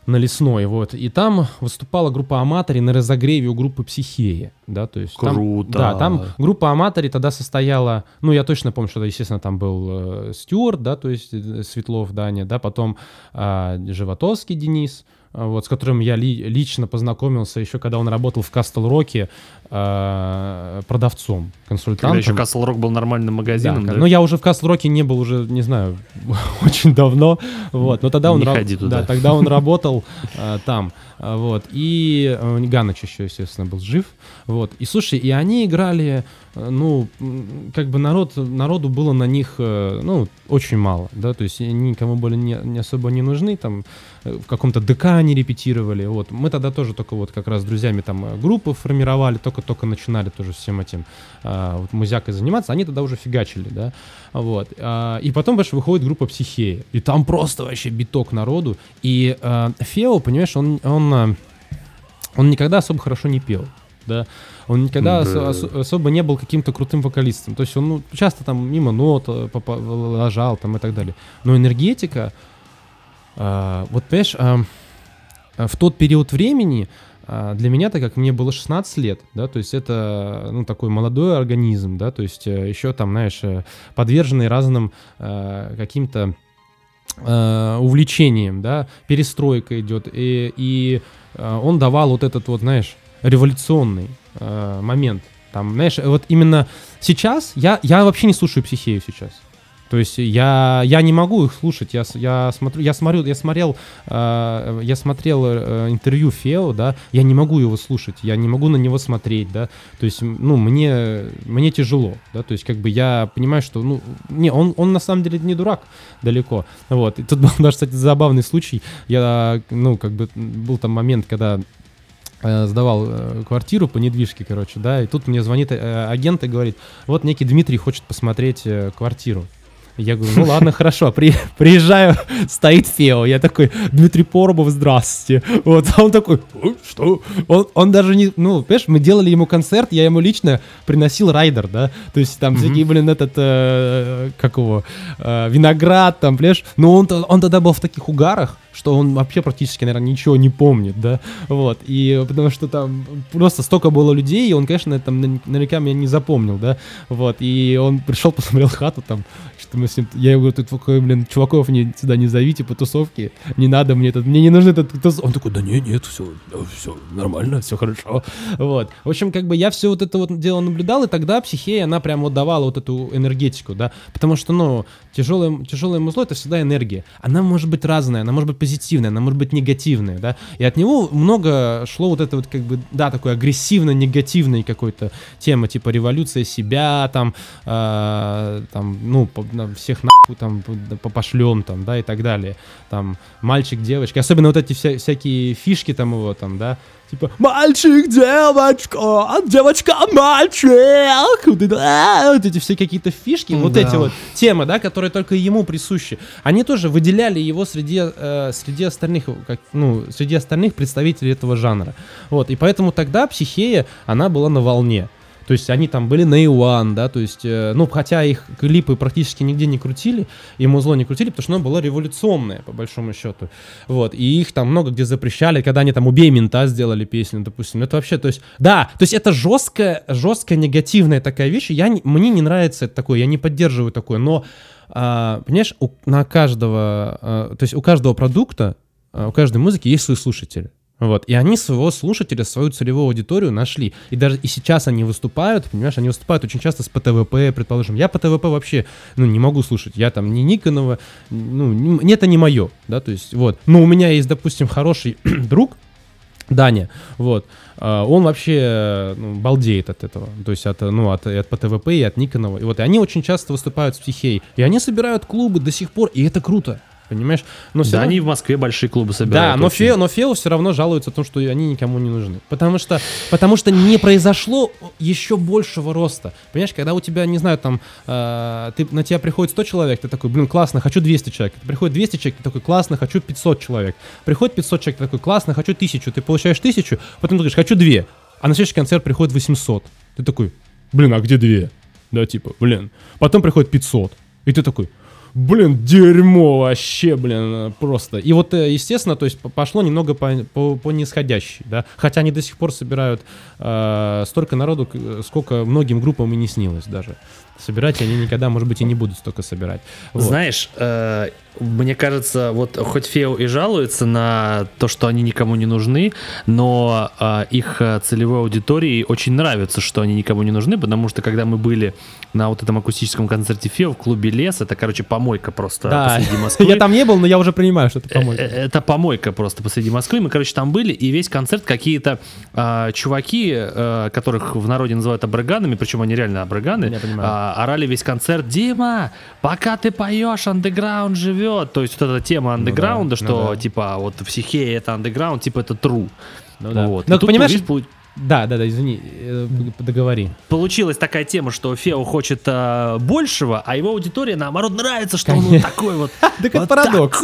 на Лесной, вот, и там выступала группа Аматори на разогреве у группы Психея, да, то есть там- Круто. да, там группа Аматори тогда состояла, ну, я точно помню, что, естественно, там был э, Стюарт, да, то есть э, Светлов Даня, да, потом а, Животовский Денис, а, вот, с которым я ли- лично познакомился еще, когда он работал в Кастл Роке а, продавцом, Когда консультантом. еще Castle Rock был нормальным магазином, да? Но я уже в Кастл Роке не был уже, не знаю, очень давно, вот, но тогда он, Не ходи туда. да, тогда он работал а, там, вот, и э, Ганыч еще, естественно, был жив, вот, и слушай, и они играли, э, ну, как бы народ, народу было на них, э, ну, очень мало, да, то есть они никому были не, не особо не нужны, там, э, в каком-то ДК они репетировали, вот, мы тогда тоже только вот как раз с друзьями там э, группы формировали, только-только начинали тоже всем этим а, вот, музякой заниматься, они тогда уже фигачили, да, вот, а, и потом, понимаешь, выходит группа Психея, и там просто вообще биток народу, и а, Фео, понимаешь, он, он, а, он никогда особо хорошо не пел, да, он никогда Да. ос- особо не был каким-то крутым вокалистом, то есть он ну, часто там мимо нот э, попа- ложал там и так далее, но энергетика, а, вот, понимаешь, а, а, в тот период времени а, для меня, так как мне было 16 лет, да, то есть это, ну, такой молодой организм, да, то есть еще там, знаешь, э, подверженный разным э, каким-то э, увлечениям, да, перестройка идет, и, и э, он давал вот этот вот, знаешь, революционный э, момент. Там, знаешь, вот именно сейчас я, я вообще не слушаю психею сейчас. То есть я, я не могу их слушать. Я, я смотрю, я смотрю, я смотрел, э, я смотрел э, интервью Фео, да, я не могу его слушать, я не могу на него смотреть, да. То есть, ну, мне, мне тяжело, да. То есть, как бы я понимаю, что, ну, не, он, он на самом деле не дурак далеко. Вот. И тут был даже, кстати, забавный случай. Я, ну, как бы был там момент, когда э, сдавал э, квартиру по недвижке, короче, да, и тут мне звонит э, агент и говорит, вот некий Дмитрий хочет посмотреть квартиру. Я говорю, ну ладно, хорошо, при, приезжаю, стоит Фео, я такой, Дмитрий Поробов, здравствуйте. Вот, а он такой, «Ой, что? Он, он даже не, ну, понимаешь, мы делали ему концерт, я ему лично приносил райдер, да, то есть там всякие, блин, этот, э, как его, э, виноград там, понимаешь, но он, он тогда был в таких угарах, что он вообще практически, наверное, ничего не помнит, да, вот, и потому что там просто столько было людей, и он, конечно, там на- наверняка меня не запомнил, да, вот, и он пришел, посмотрел хату там, что мы с ним, я ему говорю, такой, блин, чуваков не, сюда не зовите по тусовке, не надо мне этот, мне не нужен этот тус... Он такой, да не, нет, все, все нормально, все хорошо, вот. В общем, как бы я все вот это вот дело наблюдал, и тогда психея, она прям вот давала вот эту энергетику, да, потому что, ну, тяжелое, тяжелое музло — это всегда энергия. Она может быть разная, она может быть позитивная, она может быть негативная, да, и от него много шло вот это вот как бы, да, такой агрессивно-негативной какой-то темы, типа революция себя, там, э, там, ну, по- на всех нахуй там по- по- пошлем, там, да, и так далее. Там, мальчик, девочка, особенно вот эти вся, всякие фишки там его, там, да, Типа, мальчик, девочка, девочка, мальчик. Вот, это, а, вот эти все какие-то фишки, вот Да. эти вот темы, да, которые только ему присущи. Они тоже выделяли его среди, э, среди остальных, как, ну, среди остальных представителей этого жанра. Вот, и поэтому тогда психея, она была на волне. То есть они там были на One, да, то есть, э, ну, хотя их клипы практически нигде не крутили, и музло не крутили, потому что оно было революционное, по большому счету. Вот, и их там много где запрещали, когда они там «Убей мента» сделали песню, допустим. Это вообще, то есть, да, то есть это жесткая, жесткая негативная такая вещь, я, не- мне не нравится это такое, я не поддерживаю такое, но, а, понимаешь, у- на каждого, а, то есть у каждого продукта, а, у каждой музыки есть свой слушатель. Вот. И они своего слушателя, свою целевую аудиторию нашли. И даже и сейчас они выступают, понимаешь, они выступают очень часто с ПТВП, предположим. Я ПТВП вообще, ну, не могу слушать. Я там не Никонова, ну, не- это не мое, да, то есть, вот. Но у меня есть, допустим, хороший друг, Даня, вот, а, он вообще ну, балдеет от этого, то есть от, ну, от, от ПТВП и от Никонова, и вот, и они очень часто выступают с Психеей, и они собирают клубы до сих пор, и это круто, понимаешь? Но Да, равно- они в Москве большие клубы да, собирают. но очень. Фео, но Фео все равно жалуется о том, что они никому не нужны. Потому что, потому что не произошло еще большего роста. Понимаешь, когда у тебя, не знаю, там, э, ты, на тебя приходит 100 человек, ты такой, блин, классно, хочу 200 человек. Приходит 200 человек, ты такой, классно, хочу 500 человек. Приходит 500 человек, ты такой, классно, хочу 1000. Ты получаешь 1000, потом ты говоришь, хочу 2. А на следующий концерт приходит 800. Ты такой, блин, а где 2? Да, типа, блин. Потом приходит 500. И ты такой, Блин, дерьмо вообще, блин, просто. И вот, э, естественно, то есть пошло немного по, по, по нисходящей, да. Хотя они до сих пор собирают э, столько народу, э, сколько многим группам и не снилось даже. Собирать они никогда, может быть, и не будут столько собирать. Вот. Знаешь, э, мне кажется, вот хоть Фео и жалуется на то, что они никому не нужны, но э, их э, целевой аудитории очень нравится, что они никому не нужны, потому что когда мы были на вот этом акустическом концерте Фео в клубе Лес, это, короче, помойка просто Да, посреди Москвы. я там не был, но я уже понимаю, что это Э, помойка. э, Это помойка просто посреди Москвы. Мы, короче, там были, и весь концерт какие-то а, чуваки, а, которых в народе называют абраганами, причем они реально абраганы, Я понимаю. Орали весь концерт «Дима, пока ты поешь, андеграунд живет». То есть вот эта тема андеграунда, ну что да. типа вот в психее это андеграунд, типа это true. Ну да. Вот. Ну, И тут, понимаешь, видишь, Да, да, да, извини, э, договори. получилась такая тема, что Фео хочет а, большего, а его аудитория, наоборот, нравится, что он вот Конечно. такой вот. Так это парадокс.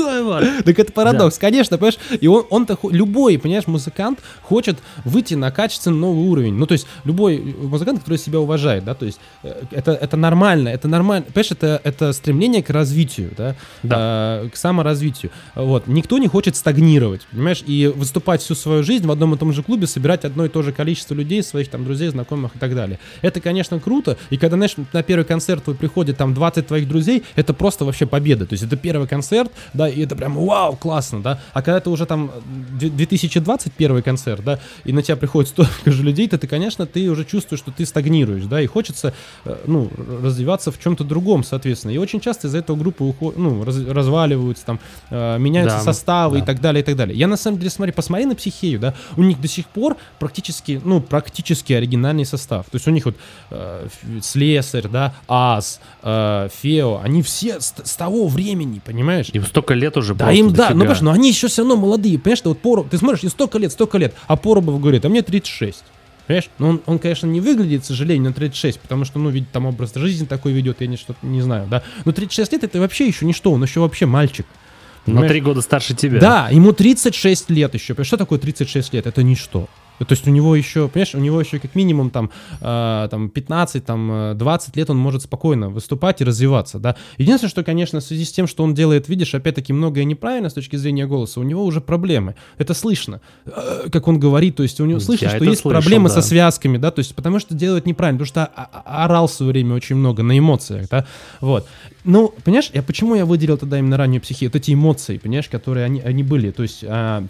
Так это парадокс, конечно, понимаешь, и он, он-то, любой, понимаешь, музыкант хочет выйти на качественно новый уровень, ну, то есть, любой музыкант, который себя уважает, да, то есть, э, это, это нормально, это нормально, понимаешь, это, это стремление к развитию, да, э, к саморазвитию, вот, никто не хочет стагнировать, понимаешь, и выступать всю свою жизнь в одном и том же клубе, собирать одно и то же количество людей, своих там друзей, знакомых и так далее. Это, конечно, круто, и когда, знаешь, на первый концерт твой приходит там 20 твоих друзей, это просто вообще победа, то есть, это первый концерт, да, и это прям вау, классно, да, а когда ты уже там э, 2021 концерт, да, и на тебя приходит столько же людей, то ты, конечно, ты уже чувствуешь, что ты стагнируешь, да, и хочется, э, ну, развиваться в чем-то другом, соответственно. И очень часто из-за этого группы уход- ну, раз- разваливаются, там, э, меняются Да, составы да. и так далее, и так далее. Я, на самом деле, смотри, посмотри на психею, да, у них до сих пор практически, ну, практически оригинальный состав. То есть у них вот э, Слесарь, да, Ас, э, Фео, они все с, с того времени, понимаешь? Им столько лет уже Да, им да, ну понимаешь, но они еще все равно молодые, понимаешь, что вот Поруб, ты смотришь, им столько лет, столько лет, а Порубов говорит, а мне 36. Понимаешь? Ну, он, он, конечно, не выглядит, к сожалению, на 36, потому что, ну, видит, там образ жизни такой ведет, я не, что не знаю, да. Но 36 лет это вообще еще ничто, он еще вообще мальчик. На понимаешь? три года старше тебя. Да, ему 36 лет еще. Что такое 36 лет? Это ничто. То есть у него еще, понимаешь, у него еще как минимум там, э, там 15, там э, 20 лет он может спокойно выступать и развиваться, да. Единственное, что, конечно, в связи с тем, что он делает, видишь, опять-таки многое неправильно с точки зрения голоса, у него уже проблемы. Это слышно, Э, как он говорит, то есть у него Я слышно, что это есть слышал, проблемы да. со связками, да, то есть потому что делает неправильно, потому что о- о- орал в свое время очень много на эмоциях, да, вот. Ну, понимаешь, я почему я выделил тогда именно раннюю психию? Вот эти эмоции, понимаешь, которые они, они были, то есть... а, а,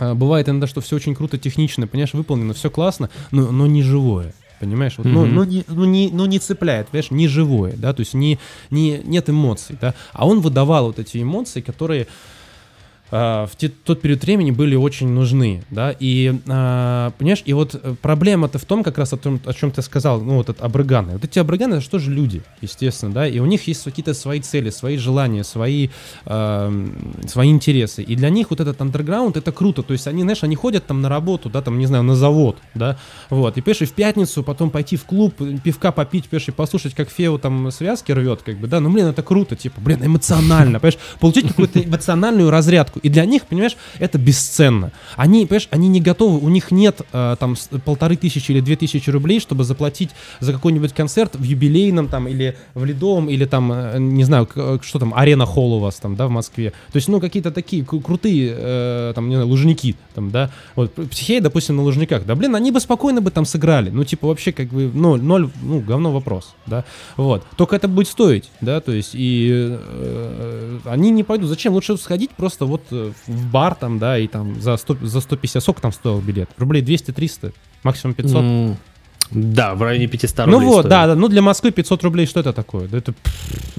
бывает иногда, что все очень круто, технично, понимаешь, выполнено, все классно, но, но не живое. Понимаешь, вот, ну, Мгм. ну, не, ну, не, ну не цепляет, понимаешь, не живое, да, то есть не, не, нет эмоций, да, а он выдавал вот эти эмоции, которые, а, в те, тот период времени были очень нужны, да, и, а, понимаешь, и вот э, проблема-то в том, как раз о том, о чем ты сказал, ну, вот это абрыганы. Вот эти абрыганы, это что же люди, естественно, да, и у них есть какие-то свои цели, свои желания, свои, э, свои интересы, и для них вот этот андерграунд, это круто, то есть они, знаешь, они ходят там на работу, да, там, не знаю, на завод, да, вот, и, понимаешь, и в пятницу потом пойти в клуб, пивка попить, понимаешь, и послушать, как Фео там связки рвет, как бы, да, ну, блин, это круто, типа, блин, эмоционально, понимаешь, получить какую-то эмоциональную разрядку, и для них, понимаешь, это бесценно. Они, понимаешь, они не готовы, у них нет э, там полторы тысячи или две тысячи рублей, чтобы заплатить за какой-нибудь концерт в юбилейном там или в Ледовом, или там, э, не знаю, э, что там, Арена Холл у вас там, да, в Москве. То есть, ну, какие-то такие крутые, э, там, не знаю, лужники, там, да. Вот, психея, допустим, на лужниках. Да, блин, они бы спокойно бы там сыграли. Ну, типа, вообще, как бы, ноль, ноль, ну, говно вопрос, да. Вот. Только это будет стоить, да, то есть, и э, они не пойдут. Зачем? Лучше сходить просто вот в бар там, да, и там за, 100, за 150, сколько там стоил билет? Рублей 200-300, максимум 500. Mm. Да, в районе 500 рублей. Ну вот, стоит. да, да, ну для Москвы 500 рублей, что это такое? Да это...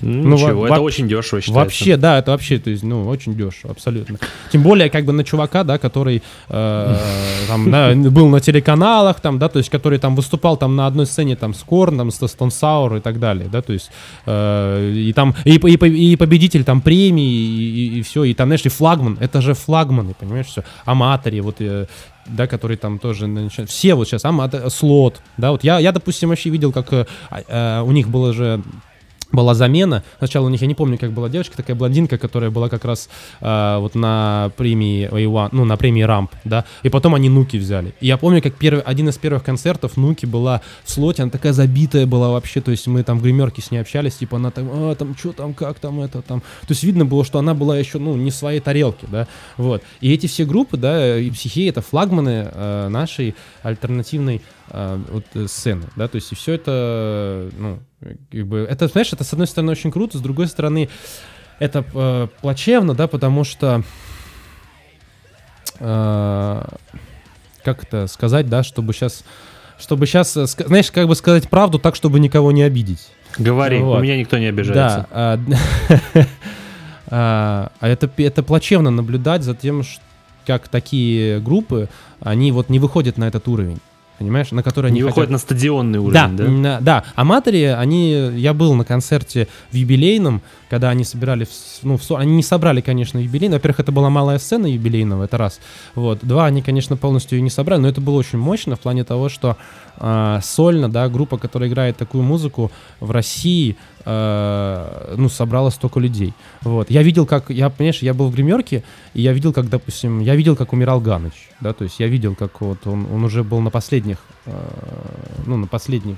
Ну, ничего, во- это очень дешево считается. Вообще, да, это вообще, то есть, ну, очень дешево, абсолютно. Тем более, как бы на чувака, да, который э, там, да, был на телеканалах, там, да, то есть, который там выступал там на одной сцене там с Корн, там, с Стон Саур и так далее, да, то есть, э, и там, и, и, и победитель там премии, и, и, и все, и там, знаешь, и флагман, это же флагманы, понимаешь, все, аматори, вот, э, да, который там тоже начинает. Все вот сейчас, а, слот, да, вот я, я, допустим, вообще видел, как э, э, у них было же была замена. Сначала у них, я не помню, как была девочка, такая блондинка, которая была как раз э, вот на премии A1, ну, на премии Рамп, да, и потом они Нуки взяли. И я помню, как первый, один из первых концертов Нуки была в слоте, она такая забитая была вообще, то есть мы там в гримерке с ней общались, типа она там, а, там, что там, как там, это там. То есть видно было, что она была еще, ну, не в своей тарелке, да, вот. И эти все группы, да, и психи, это флагманы э, нашей альтернативной вот, э, сцены, да, то есть и все это, ну, как бы, это, знаешь, это с одной стороны очень круто, с другой стороны это э, плачевно, да, потому что э, как это сказать, да, чтобы сейчас, чтобы сейчас, э, знаешь, как бы сказать правду так, чтобы никого не обидеть. Говори, вот. у меня никто не обижается. Да, а, а это это плачевно наблюдать за тем, как такие группы, они вот не выходят на этот уровень понимаешь, на которые они не выходят на стадионный уровень, да? Да, да. Аматори, они, я был на концерте в юбилейном, когда они собирали, ну, в, они не собрали, конечно, юбилейный. Во-первых, это была малая сцена юбилейного, это раз. Вот. Два, они, конечно, полностью ее не собрали, но это было очень мощно в плане того, что э, сольно, да, группа, которая играет такую музыку в России, э, ну, собрала столько людей. Вот. Я видел, как, я, понимаешь, я был в гримерке, и я видел, как, допустим, я видел, как умирал Ганыч, да, то есть я видел, как вот он, он уже был на последних, э, ну, на последних,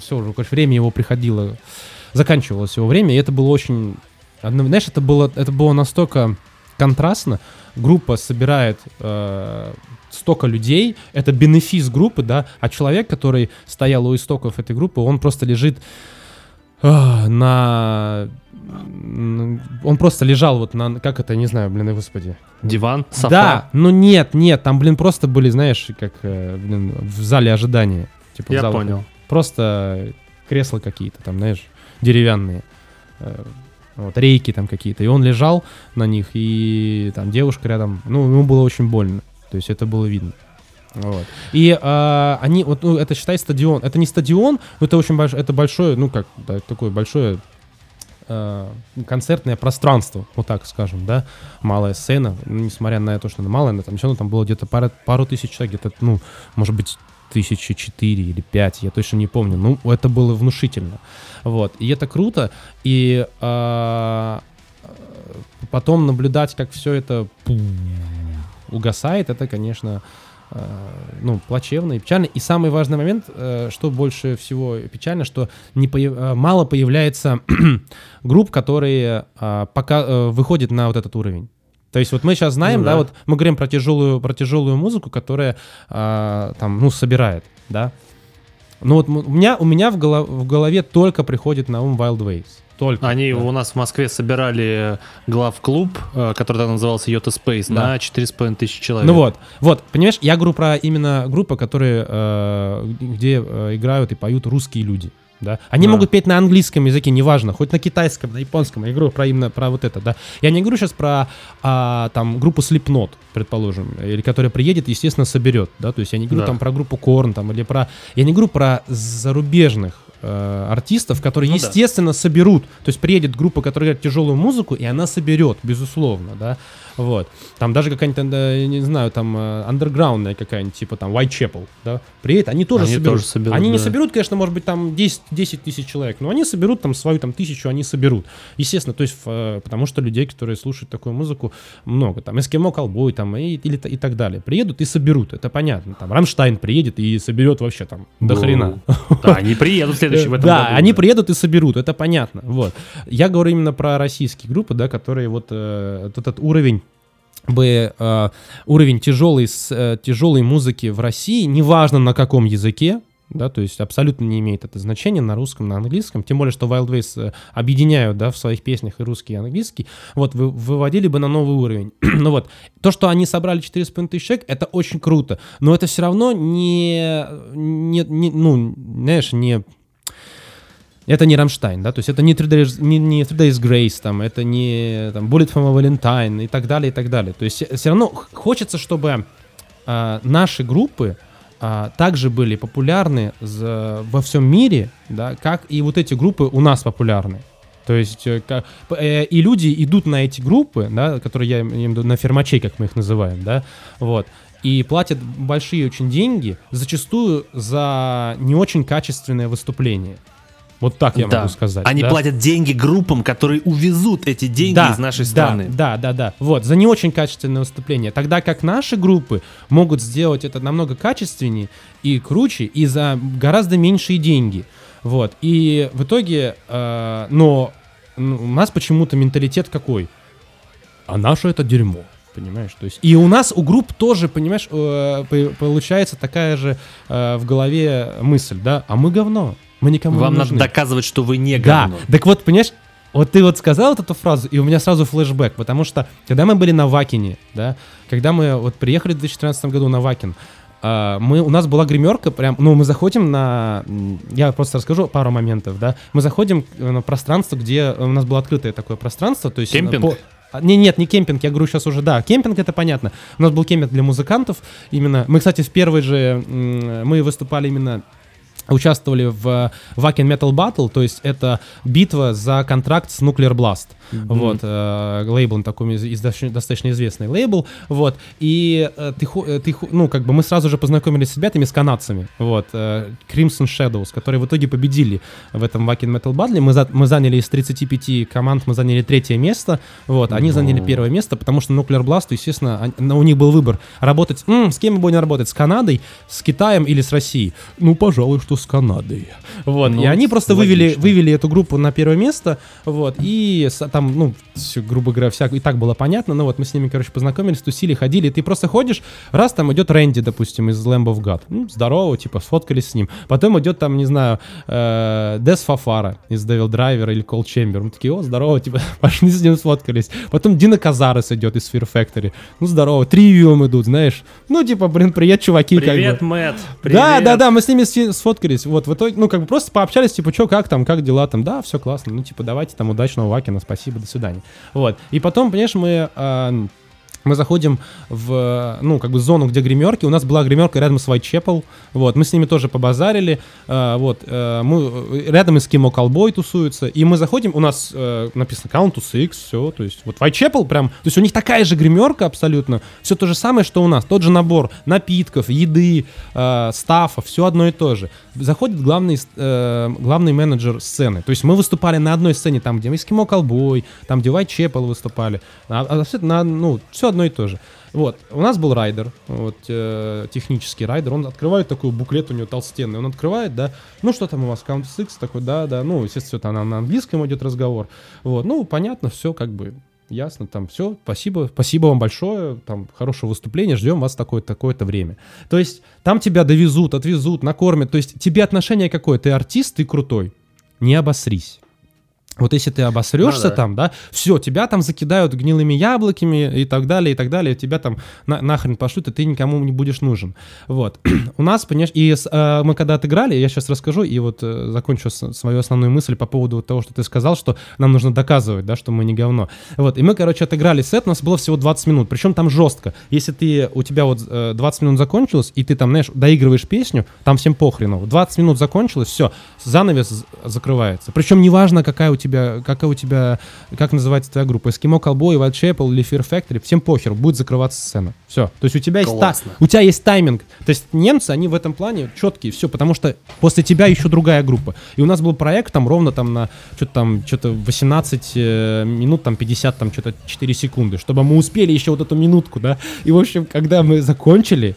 все, уже, конечно, время его приходило, заканчивалось его время, и это было очень, знаешь, это было, это было настолько контрастно, группа собирает э, столько людей, это бенефис группы, да, а человек, который стоял у истоков этой группы, он просто лежит э, на он просто лежал вот на, как это, не знаю, блин, господи. Диван, софа? Да, ну нет, нет, там, блин, просто были, знаешь, как, э, блин, в зале ожидания. Типа Я понял. Просто кресла какие-то там, знаешь, деревянные. Э, вот, рейки там какие-то. И он лежал на них, и там девушка рядом, ну, ему было очень больно. То есть это было видно. Вот. И э, они, вот, ну, это считай стадион. Это не стадион, но это очень большое, это большое, ну, как, да, такое большое э, концертное пространство, вот так скажем, да, малая сцена, ну, несмотря на то, что она малая, там все равно там было где-то пару, пару тысяч человек, где-то, ну, может быть, тысячи четыре или пять, я точно не помню, ну, это было внушительно, вот, и это круто, и э, потом наблюдать, как все это угасает, это, конечно, Э, ну, плачевно и печально. И самый важный момент, э, что больше всего печально, что не появ... Э, мало появляется групп, которые пока выходят на вот этот уровень. То есть вот мы сейчас знаем, ну, да. да, вот мы говорим про тяжелую, про тяжелую музыку, которая там, ну, собирает, да. Ну вот у меня, у меня в, голов, в голове только приходит на ум Wild Ways. Только. Они да. у нас в Москве собирали глав-клуб, э, который тогда назывался Yota Space, да. на 4,5 тысячи человек. Ну вот, вот, понимаешь, я говорю про именно группы, которые, э, где э, играют и поют русские люди да. Они Да. могут петь на английском языке, неважно, хоть на китайском, на японском. Я говорю про именно про вот это, да. Я не говорю сейчас про а, там группу Slipknot, предположим, или которая приедет, естественно, соберет, да. То есть я не говорю Да. там про группу Korn там или про, я не говорю про зарубежных э, артистов, которые, Ну да. естественно, соберут. То есть приедет группа, которая играет тяжелую музыку, и она соберет, безусловно, да. Вот. Там даже какая-нибудь, э, я не знаю, там э, андерграундная какая-нибудь, типа там Whitechapel, да. Приедет, они тоже Они соберут. тоже соберут, они не да. соберут, конечно, может быть, там 10, 10 тысяч человек, но они соберут там свою там тысячу, они соберут. Естественно, то есть, э, потому что людей, которые слушают такую музыку, много. Там Эскимо Колбой, там и, или, и так далее. Приедут и соберут, это понятно. Там Рамштайн приедет и соберет вообще там до хрена. Да, они приедут в следующем в этом да, году, они приедут и соберут, это понятно. Вот. Я говорю именно про российские группы, да, которые вот э, этот уровень бы э, уровень тяжелой, э, тяжелой музыки в России, неважно на каком языке, да, то есть абсолютно не имеет это значения на русском, на английском, тем более, что Wild Ways э, объединяют, да, в своих песнях и русский, и английский, вот, вы, выводили бы на новый уровень. ну вот, то, что они собрали 4,5 тысяч человек, это очень круто, но это все равно не, не, не ну, знаешь, не это не Рамштайн, да, то есть это не Three Days, не, не Three Days Grace, там, это не там, Bullet from a Valentine и так далее, и так далее. То есть все равно хочется, чтобы а, наши группы а, также были популярны за- во всем мире, да, как и вот эти группы у нас популярны. То есть э, э, и люди идут на эти группы, да, которые я виду на фермачей, как мы их называем, да, вот, и платят большие очень деньги, зачастую за не очень качественное выступление. Вот так я Да. могу сказать. Они да. платят деньги группам, которые увезут эти деньги Да, из нашей да, страны. Да, да, да. Вот, за не очень качественное выступление. Тогда как наши группы могут сделать это намного качественнее и круче, и за гораздо меньшие деньги. Вот. И в итоге, э, но ну, у нас почему-то менталитет какой? А наше это дерьмо. Понимаешь, то есть и у нас у групп тоже, понимаешь, э, по- получается такая же э, в голове мысль, да, а мы говно, мы никому Вам не надо нужны. доказывать, что вы не Да, говно. так вот, понимаешь, вот ты вот сказал вот эту фразу, и у меня сразу флешбэк, потому что, когда мы были на Вакине, да, когда мы вот приехали в 2013 году на Вакин, а, мы, у нас была гримерка, прям, ну, мы заходим на, я просто расскажу пару моментов, да, мы заходим э, на пространство, где у нас было открытое такое пространство, то есть... э, Кемпинг? по- Не, нет, не кемпинг, я говорю сейчас уже, да, кемпинг это понятно. У нас был кемпинг для музыкантов, именно, мы, кстати, в первой же, мы выступали именно участвовали в Wacken Metal Battle, то есть это битва за контракт с Nuclear Blast. Вот, э, лейбл такой из- достаточно известный лейбл, вот, и э, ты, э, ты, ну, как бы мы сразу же познакомились с ребятами, с канадцами, вот, э, Crimson Shadows, которые в итоге победили в этом Wacken Metal Battle, мы, за- мы заняли из 35 команд, мы заняли третье место, вот, они заняли первое место, потому что Nuclear Blast, естественно, они- у них был выбор работать, м, с кем мы будем работать, с Канадой, с Китаем или с Россией? Ну, пожалуй, что с Канадой. Вот, Ну, и они просто вывели, логично. вывели эту группу на первое место, вот, и там, ну, всё, грубо говоря, вся, и так было понятно, но вот мы с ними, короче, познакомились, тусили, ходили, и ты просто ходишь, раз там идет Рэнди, допустим, из Lamb of God, ну, здорово, типа, сфоткались с ним, потом идет там, не знаю, э, Дес Фафара из Devil Driver или Cold Chamber, мы такие, о, здорово, типа, пошли с ним сфоткались, потом Дина Казарес идет из Fear Factory, ну, здорово, Тривиум идут, знаешь, ну, типа, блин, привет, чуваки, как бы. Привет, Мэтт. Да, привет. да, да, мы с ними сфоткались. Вот, в итоге, ну, как бы просто пообщались, типа, что, как там, как дела там, да, все классно. Ну, типа, давайте там удачного Вакина, спасибо, до свидания. Вот. И потом, понимаешь, мы. Мы заходим в, ну, как бы зону, где гримерки. У нас была гримерка рядом с Whitechapel. Вот, мы с ними тоже побазарили. а, вот, э, мы, э, рядом Эскимо Колбой тусуются. И мы заходим, у нас э, написано Count to все. То есть, вот Whitechapel прям, то есть у них такая же гримерка абсолютно. Все то же самое, что у нас. Тот же набор напитков, еды, э, стафа, все одно и то же. Заходит главный, э, главный менеджер сцены. То есть мы выступали на одной сцене, там, где Эскимо Колбой, там, где Whitechapel выступали. А, а на, ну, все одно и то же. Вот, у нас был райдер, вот, э, технический райдер, он открывает такой буклет у него толстенный, он открывает, да, ну, что там у вас, Count Six, такой, да, да, ну, естественно, это на, английском идет разговор, вот, ну, понятно, все, как бы, ясно, там, все, спасибо, спасибо вам большое, там, хорошего выступления, ждем вас такое-то, такое-то время. То есть, там тебя довезут, отвезут, накормят, то есть, тебе отношение какое, ты артист, ты крутой, не обосрись. Вот если ты обосрешься Ну да. там, да, все, тебя там закидают гнилыми яблоками и так далее, и так далее, тебя там на- нахрен пошлют, и ты никому не будешь нужен. Вот. У нас, понимаешь, и с- э, мы когда отыграли, я сейчас расскажу, и вот э, закончу с- свою основную мысль по поводу того, что ты сказал, что нам нужно доказывать, да, что мы не говно. Вот, и мы, короче, отыграли сет, у нас было всего 20 минут, причем там жестко. Если ты, у тебя вот э, 20 минут закончилось, и ты там, знаешь, доигрываешь песню, там всем похрену. 20 минут закончилось, все, занавес закрывается. Причем неважно, какая у тебя, какая у тебя, как называется твоя группа, Эскимо Cowboy, White Chapel или Fear Factory, всем похер, будет закрываться сцена. Все. То есть у тебя есть, та- у тебя есть тайминг. То есть немцы, они в этом плане четкие, все, потому что после тебя еще другая группа. И у нас был проект там ровно там на что-то там, что-то 18 э, минут, там 50, там что-то 4 секунды, чтобы мы успели еще вот эту минутку, да. И, в общем, когда мы закончили,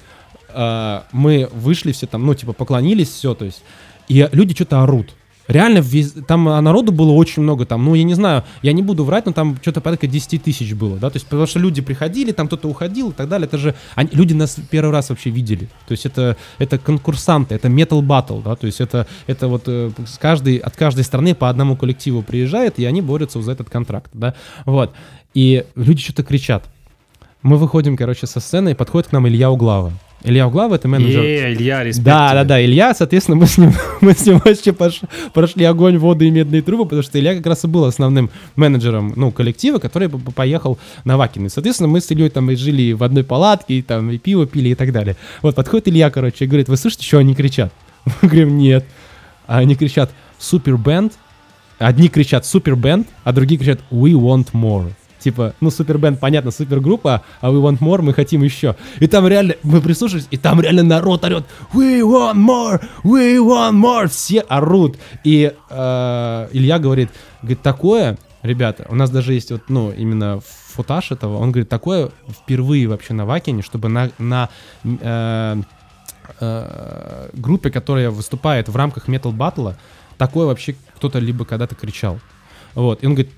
э, мы вышли все там, ну, типа, поклонились, все, то есть, и люди что-то орут. Реально, там а, народу было очень много, там, ну, я не знаю, я не буду врать, но там что-то порядка 10 тысяч было, да, то есть, потому что люди приходили, там кто-то уходил и так далее, это же, они- люди нас первый раз вообще видели, то есть, это, это конкурсанты, это metal battle, да, то есть, это, это вот э, с каждой, от каждой страны по одному коллективу приезжает, и они борются за этот контракт, да, вот, и люди что-то кричат. Мы выходим, короче, со сцены, и подходит к нам Илья Углава. Илья Углава — это менеджер Е, Илья, респект да, тебе. да, да, Илья, соответственно, мы с ним, мы с ним вообще пош- прошли огонь, воду и медные трубы, потому что Илья как раз и был основным менеджером, ну, коллектива, который поехал на Вакины. Соответственно, мы с Ильей там и жили в одной палатке, и там и пиво пили и так далее. Вот, подходит Илья, короче, и говорит, вы слышите, что они кричат? Мы говорим, нет. А они кричат, супер бенд, одни кричат супер бенд, а другие кричат we want more. Типа, ну, супер бенд, понятно, супергруппа, а we want more, мы хотим еще. И там реально, мы прислушались, и там реально народ орет we want more, we want more. Все орут. И э, Илья говорит, говорит, такое, ребята, у нас даже есть вот, ну, именно футаж этого, он говорит, такое впервые вообще на Вакине, чтобы на, на э, э, группе, которая выступает в рамках метал батла, такое вообще кто-то либо когда-то кричал. Вот. И он говорит,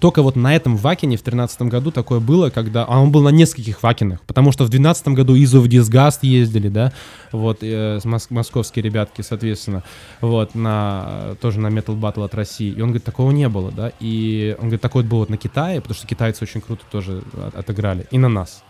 только вот на этом вакине в 2013 году такое было, когда... А он был на нескольких вакинах, потому что в 2012 году Изо в Disgust ездили, да, вот, э, мос- московские ребятки, соответственно, вот, на, э, тоже на Metal Battle от России. И он говорит, такого не было, да, и он говорит, такое было вот на Китае, потому что китайцы очень круто тоже от- отыграли, и на нас.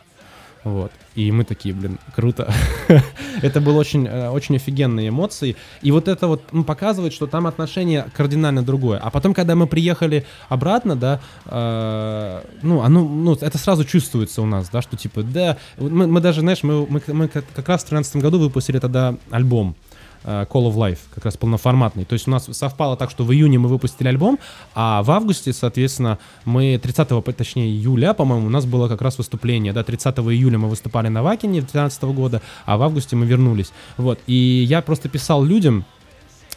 Вот. И мы такие, блин, круто. это было очень, э, очень офигенные эмоции. И вот это вот ну, показывает, что там отношение кардинально другое. А потом, когда мы приехали обратно, да, э, ну, оно, ну, это сразу чувствуется у нас, да, что типа, да, мы, мы даже, знаешь, мы, мы, мы как, раз в 2013 году выпустили тогда альбом Call of Life, как раз полноформатный. То есть у нас совпало так, что в июне мы выпустили альбом, а в августе, соответственно, мы 30, по- точнее июля, по-моему, у нас было как раз выступление, да, 30 июля мы выступали на Вакине 2013 года, а в августе мы вернулись. Вот, и я просто писал людям,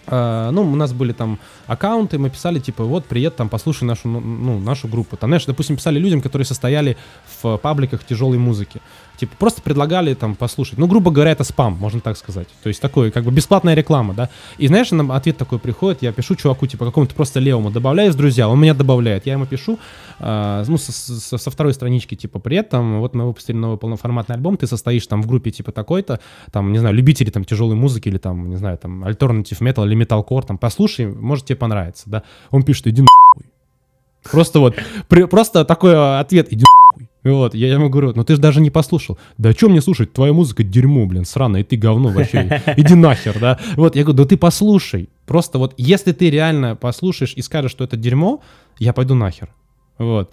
э, ну, у нас были там аккаунты, мы писали, типа, вот, привет, там, послушай нашу, ну, ну, нашу группу. Там, знаешь, допустим, писали людям, которые состояли в пабликах тяжелой музыки. Типа, просто предлагали там послушать. Ну, грубо говоря, это спам, можно так сказать. То есть, такой, как бы, бесплатная реклама, да. И, знаешь, нам ответ такой приходит, я пишу чуваку, типа, какому-то просто левому, добавляй в друзья, он меня добавляет. Я ему пишу, а, ну, со, со- со второй странички, типа, привет, там, вот мы выпустили новый полноформатный альбом, ты состоишь там в группе, типа, такой-то, там, не знаю, любители там тяжелой музыки или там, не знаю, там, альтернатив метал или металкор, там, послушай, может тебе понравится, да. Он пишет, иди нахуй. Просто вот, при- просто такой а, ответ, иди нахуй. Вот, я ему говорю, ну ты же даже не послушал. Да о чем мне слушать? Твоя музыка дерьмо, блин, сраная, и ты говно вообще. Иди нахер, да. Вот, я говорю, да ты послушай. Просто вот, если ты реально послушаешь и скажешь, что это дерьмо, я пойду нахер. Вот.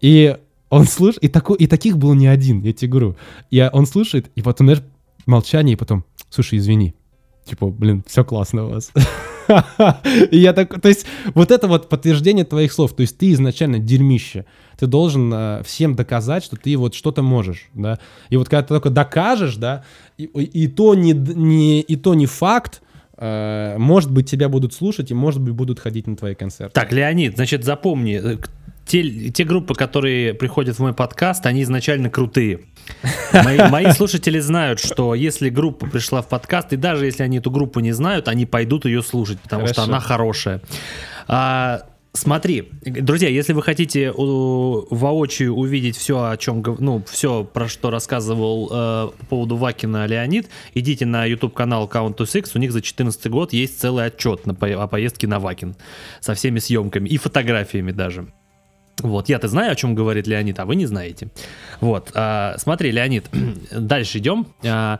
И он слышит, и, такой, и таких было не один, я тебе говорю. И он слушает, и потом, знаешь, молчание, и потом, слушай, извини. Типа, блин, все классно у вас. И я так, то есть, вот это вот подтверждение твоих слов. То есть, ты изначально дерьмище. Ты должен э, всем доказать, что ты вот что-то можешь, да. И вот когда ты только докажешь, да, и, и то не, не, и то не факт, э, может быть, тебя будут слушать и, может быть, будут ходить на твои концерты. Так, Леонид, значит, запомни, э, те, те группы, которые приходят в мой подкаст, они изначально крутые. Мои, мои слушатели знают, что если группа пришла в подкаст, и даже если они эту группу не знают, они пойдут ее слушать, потому что Хорошо. она хорошая. А, Смотри, друзья, если вы хотите воочию увидеть все, о чем, ну, все, про что рассказывал э, по поводу Вакина Леонид, идите на YouTube канал Count to Six, у них за 2014 год есть целый отчет на, о поездке на Вакин со всеми съемками и фотографиями даже. Вот, я-то знаю, о чем говорит Леонид, а вы не знаете. Вот, э, смотри, Леонид, дальше идем. Э,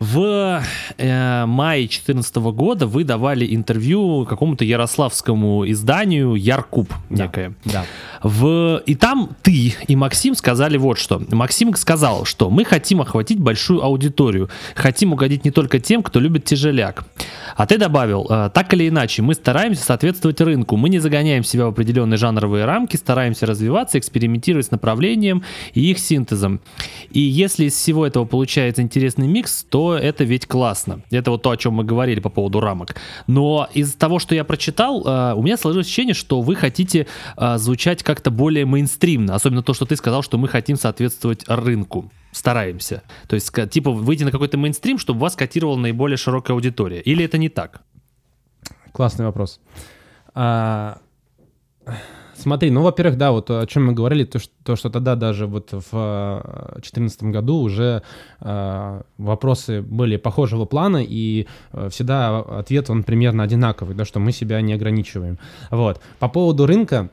в э, мае 2014 года вы давали интервью какому-то ярославскому изданию Яркуб некое. Да. В... И там ты и Максим сказали вот что. Максим сказал, что мы хотим охватить большую аудиторию, хотим угодить не только тем, кто любит тяжеляк. А ты добавил, э, так или иначе, мы стараемся соответствовать рынку, мы не загоняем себя в определенные жанровые рамки, стараемся развиваться, экспериментировать с направлением и их синтезом. И если из всего этого получается интересный микс, то это ведь классно. Это вот то, о чем мы говорили по поводу рамок. Но из того, что я прочитал, э, у меня сложилось ощущение, что вы хотите э, звучать как-то более мейнстримно. Особенно то, что ты сказал, что мы хотим соответствовать рынку стараемся. То есть, типа, выйти на какой-то мейнстрим, чтобы вас котировала наиболее широкая аудитория. Или это не так? Классный вопрос. А, Смотри, ну, во-первых, да, вот о чем мы говорили, то, что, то, что тогда даже вот в 2014 году уже э, вопросы были похожего плана, и э, всегда ответ, он примерно одинаковый, да, что мы себя не ограничиваем. Вот. По поводу рынка,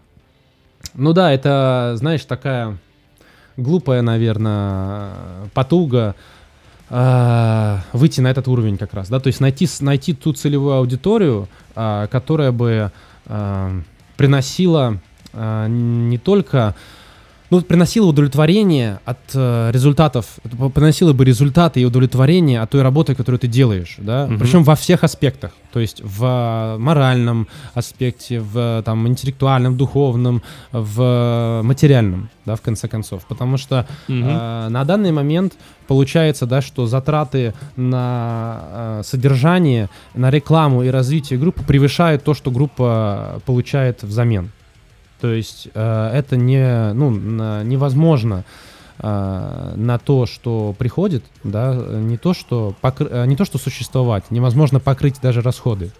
ну да, это, знаешь, такая глупая, наверное, потуга, э, выйти на этот уровень как раз, да, то есть найти, найти ту целевую аудиторию, э, которая бы э, приносила а, не только ну, приносило удовлетворение от э, результатов, приносило бы результаты и удовлетворение от той работы, которую ты делаешь, да, угу. причем во всех аспектах, то есть в моральном аспекте, в там интеллектуальном, духовном, в материальном, да, в конце концов, потому что угу. э, на данный момент получается, да, что затраты на э, содержание, на рекламу и развитие группы превышают то, что группа получает взамен. То есть э, это не, ну, невозможно э, на то, что приходит, да, не то, что, покры... Э, не то, что существовать, невозможно покрыть даже расходы.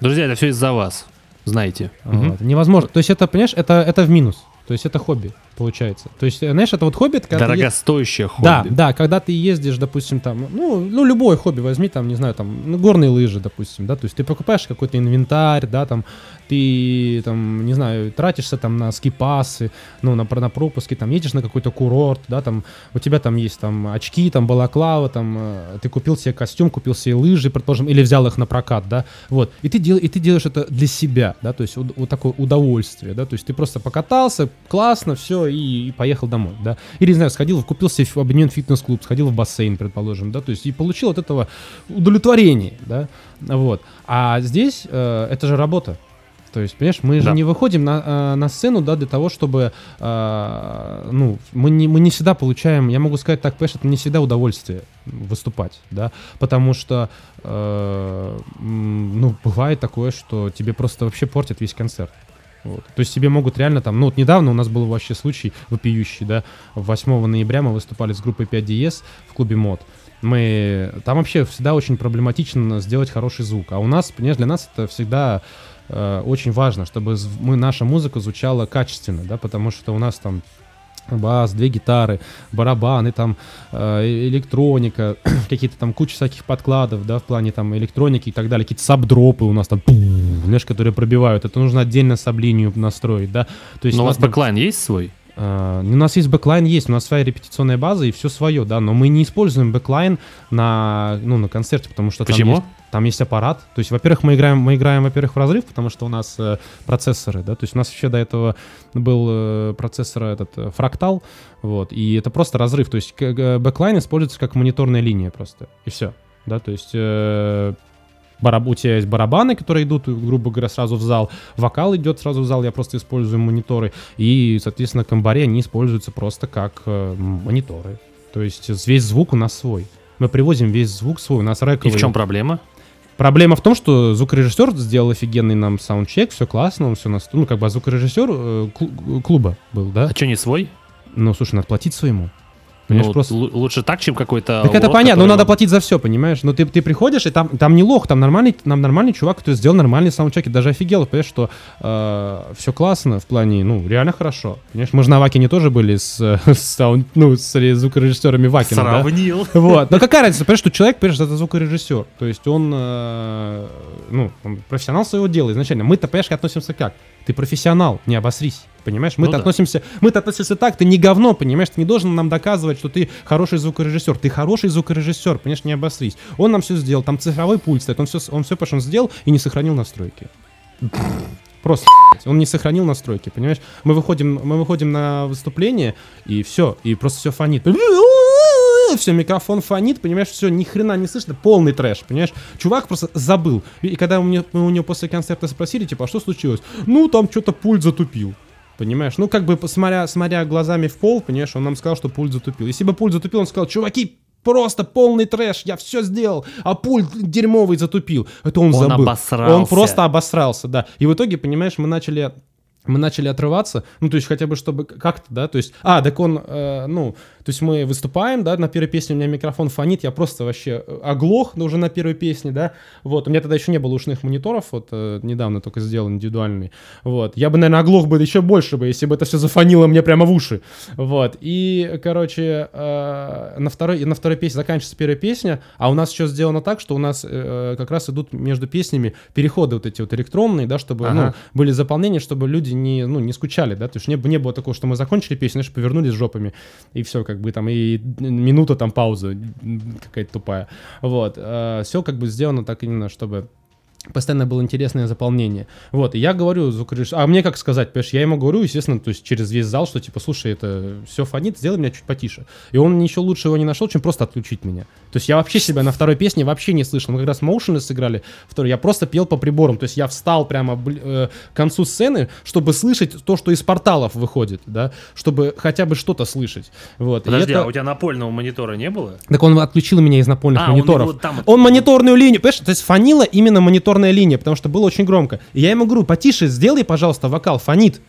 Друзья, это все из-за вас, знаете. Вот. Угу. Невозможно. То есть это, понимаешь, это, это в минус. То есть это хобби, получается. То есть, знаешь, это вот хобби... Это когда Дорогостоящее хобби. Да, да, когда ты ездишь, допустим, там, ну, ну, любое хобби возьми, там, не знаю, там, ну, горные лыжи, допустим, да, то есть ты покупаешь какой-то инвентарь, да, там, ты, там, не знаю, тратишься там на скипасы, ну, на, на пропуски, там, едешь на какой-то курорт, да, там, у тебя там есть там очки, там, балаклава, там, э, ты купил себе костюм, купил себе лыжи, предположим, или взял их на прокат, да, вот, и ты, дел, и ты делаешь это для себя, да, то есть вот, вот такое удовольствие, да, то есть ты просто покатался, классно, все, и, и поехал домой, да, или, не знаю, сходил, купил себе объединенный фитнес-клуб, сходил в бассейн, предположим, да, то есть и получил от этого удовлетворение, да, вот, а здесь э, это же работа, то есть, понимаешь, мы же да. не выходим на, э, на сцену, да, для того, чтобы, э, ну, мы не, мы не всегда получаем, я могу сказать так, понимаешь, это не всегда удовольствие выступать, да, потому что, э, ну, бывает такое, что тебе просто вообще портят весь концерт. Вот. То есть тебе могут реально там, ну вот недавно у нас был вообще случай вопиющий, да, 8 ноября мы выступали с группой 5 DS в клубе МОД. Мы, там вообще всегда очень проблематично сделать хороший звук, а у нас, понимаешь, для нас это всегда Э, очень важно, чтобы мы, наша музыка звучала качественно, да, потому что у нас там бас, две гитары, барабаны, там э, электроника, какие-то там куча всяких подкладов, да, в плане там электроники и так далее, какие-то sub drop ы у нас там, знаешь, которые пробивают. Это нужно отдельно саб-линию настроить, да. То есть Но у вас backline есть свой? Э, у нас есть backline, есть, у нас своя репетиционная база и все свое, да, но мы не используем backline на, ну, на концерте, потому что Почему? там есть, там есть аппарат. То есть, во-первых, мы играем, мы играем, во-первых, в разрыв, потому что у нас э, процессоры, да, то есть у нас еще до этого был э, процессор этот э, Fractal, вот, и это просто разрыв, то есть backline используется как мониторная линия просто, и все, да, то есть э, бараб... у тебя есть барабаны, которые идут, грубо говоря, сразу в зал, вокал идет сразу в зал, я просто использую мониторы, и, соответственно, комбари, они используются просто как э, мониторы, то есть весь звук у нас свой. Мы привозим весь звук свой, у нас рэковый. И в чем проблема? Проблема в том, что звукорежиссер сделал офигенный нам саундчек, все классно, он все на ну как бы звукорежиссер э, клуба был, да? А что не свой? Ну, слушай, надо платить своему. Понимаешь, ну, просто... лучше так, чем какой-то. Так это понятно, но надо платить за все, понимаешь? Но ты, ты приходишь, и там, там не лох, там нормальный, там нормальный чувак, который сделал нормальный саундчеки. Даже офигел, понимаешь, что э, все классно в плане, ну, реально хорошо. Понимаешь, мы же на Вакине тоже были с, с, саунд, ну, с звукорежиссерами Вакина, Сравнил. Да? Вот. Но какая разница, понимаешь, что человек, понимаешь, это звукорежиссер. То есть он, э, ну, он профессионал своего дела изначально. Мы-то, понимаешь, относимся как? Ты профессионал, не обосрись. Понимаешь, мы-то ну, относимся, да. мы-то относимся так, ты не говно, понимаешь, ты не должен нам доказывать, что ты хороший звукорежиссер. Ты хороший звукорежиссер, понимаешь, не обосрись. Он нам все сделал, там цифровой пульт стоит, он все, он все, он сделал и не сохранил настройки. Просто он не сохранил настройки, понимаешь? Мы выходим, мы выходим на выступление, и все, и просто все фонит. Все, микрофон фонит, понимаешь, все, ни хрена не слышно, полный трэш, понимаешь? Чувак просто забыл. И когда мы, мы у него после концерта спросили, типа, а что случилось? Ну, там что-то пульт затупил. Понимаешь? Ну, как бы, смотря, смотря глазами в пол, понимаешь, он нам сказал, что пульт затупил. Если бы пульт затупил, он сказал, чуваки, просто полный трэш, я все сделал, а пульт дерьмовый затупил. Это он, он забыл. Обосрался. Он просто обосрался, да. И в итоге, понимаешь, мы начали мы начали отрываться, ну, то есть хотя бы чтобы как-то, да, то есть, а, так он, э, ну, то есть мы выступаем, да, на первой песне у меня микрофон фонит, я просто вообще э, оглох но уже на первой песне, да, вот, у меня тогда еще не было ушных мониторов, вот, э, недавно только сделал индивидуальный, вот, я бы, наверное, оглох бы еще больше бы, если бы это все зафонило мне прямо в уши, вот, и, короче, э, на второй, на второй песне заканчивается первая песня, а у нас еще сделано так, что у нас э, как раз идут между песнями переходы вот эти вот электронные, да, чтобы, ну, ага. ну, были заполнения, чтобы люди не, ну, не скучали, да, то есть не, не было такого, что мы закончили песню, знаешь, повернулись жопами, и все, как бы там и минута там пауза какая-то тупая. Вот. Э, Все как бы сделано так именно, чтобы постоянно было интересное заполнение. Вот, и я говорю звукорежиссеру, а мне как сказать, понимаешь, я ему говорю, естественно, то есть через весь зал, что типа, слушай, это все фонит, сделай меня чуть потише. И он ничего лучшего не нашел, чем просто отключить меня. То есть я вообще себя на второй песне вообще не слышал. Мы как раз Motionless сыграли второй, я просто пел по приборам, то есть я встал прямо э, к концу сцены, чтобы слышать то, что из порталов выходит, да, чтобы хотя бы что-то слышать. Вот. Подожди, это... а у тебя напольного монитора не было? Так он отключил меня из напольных а, мониторов. Он, там... он мониторную линию, понимаешь, то есть фонило именно монитор мониторная линия, потому что было очень громко. И я ему говорю, потише сделай, пожалуйста, вокал, фонит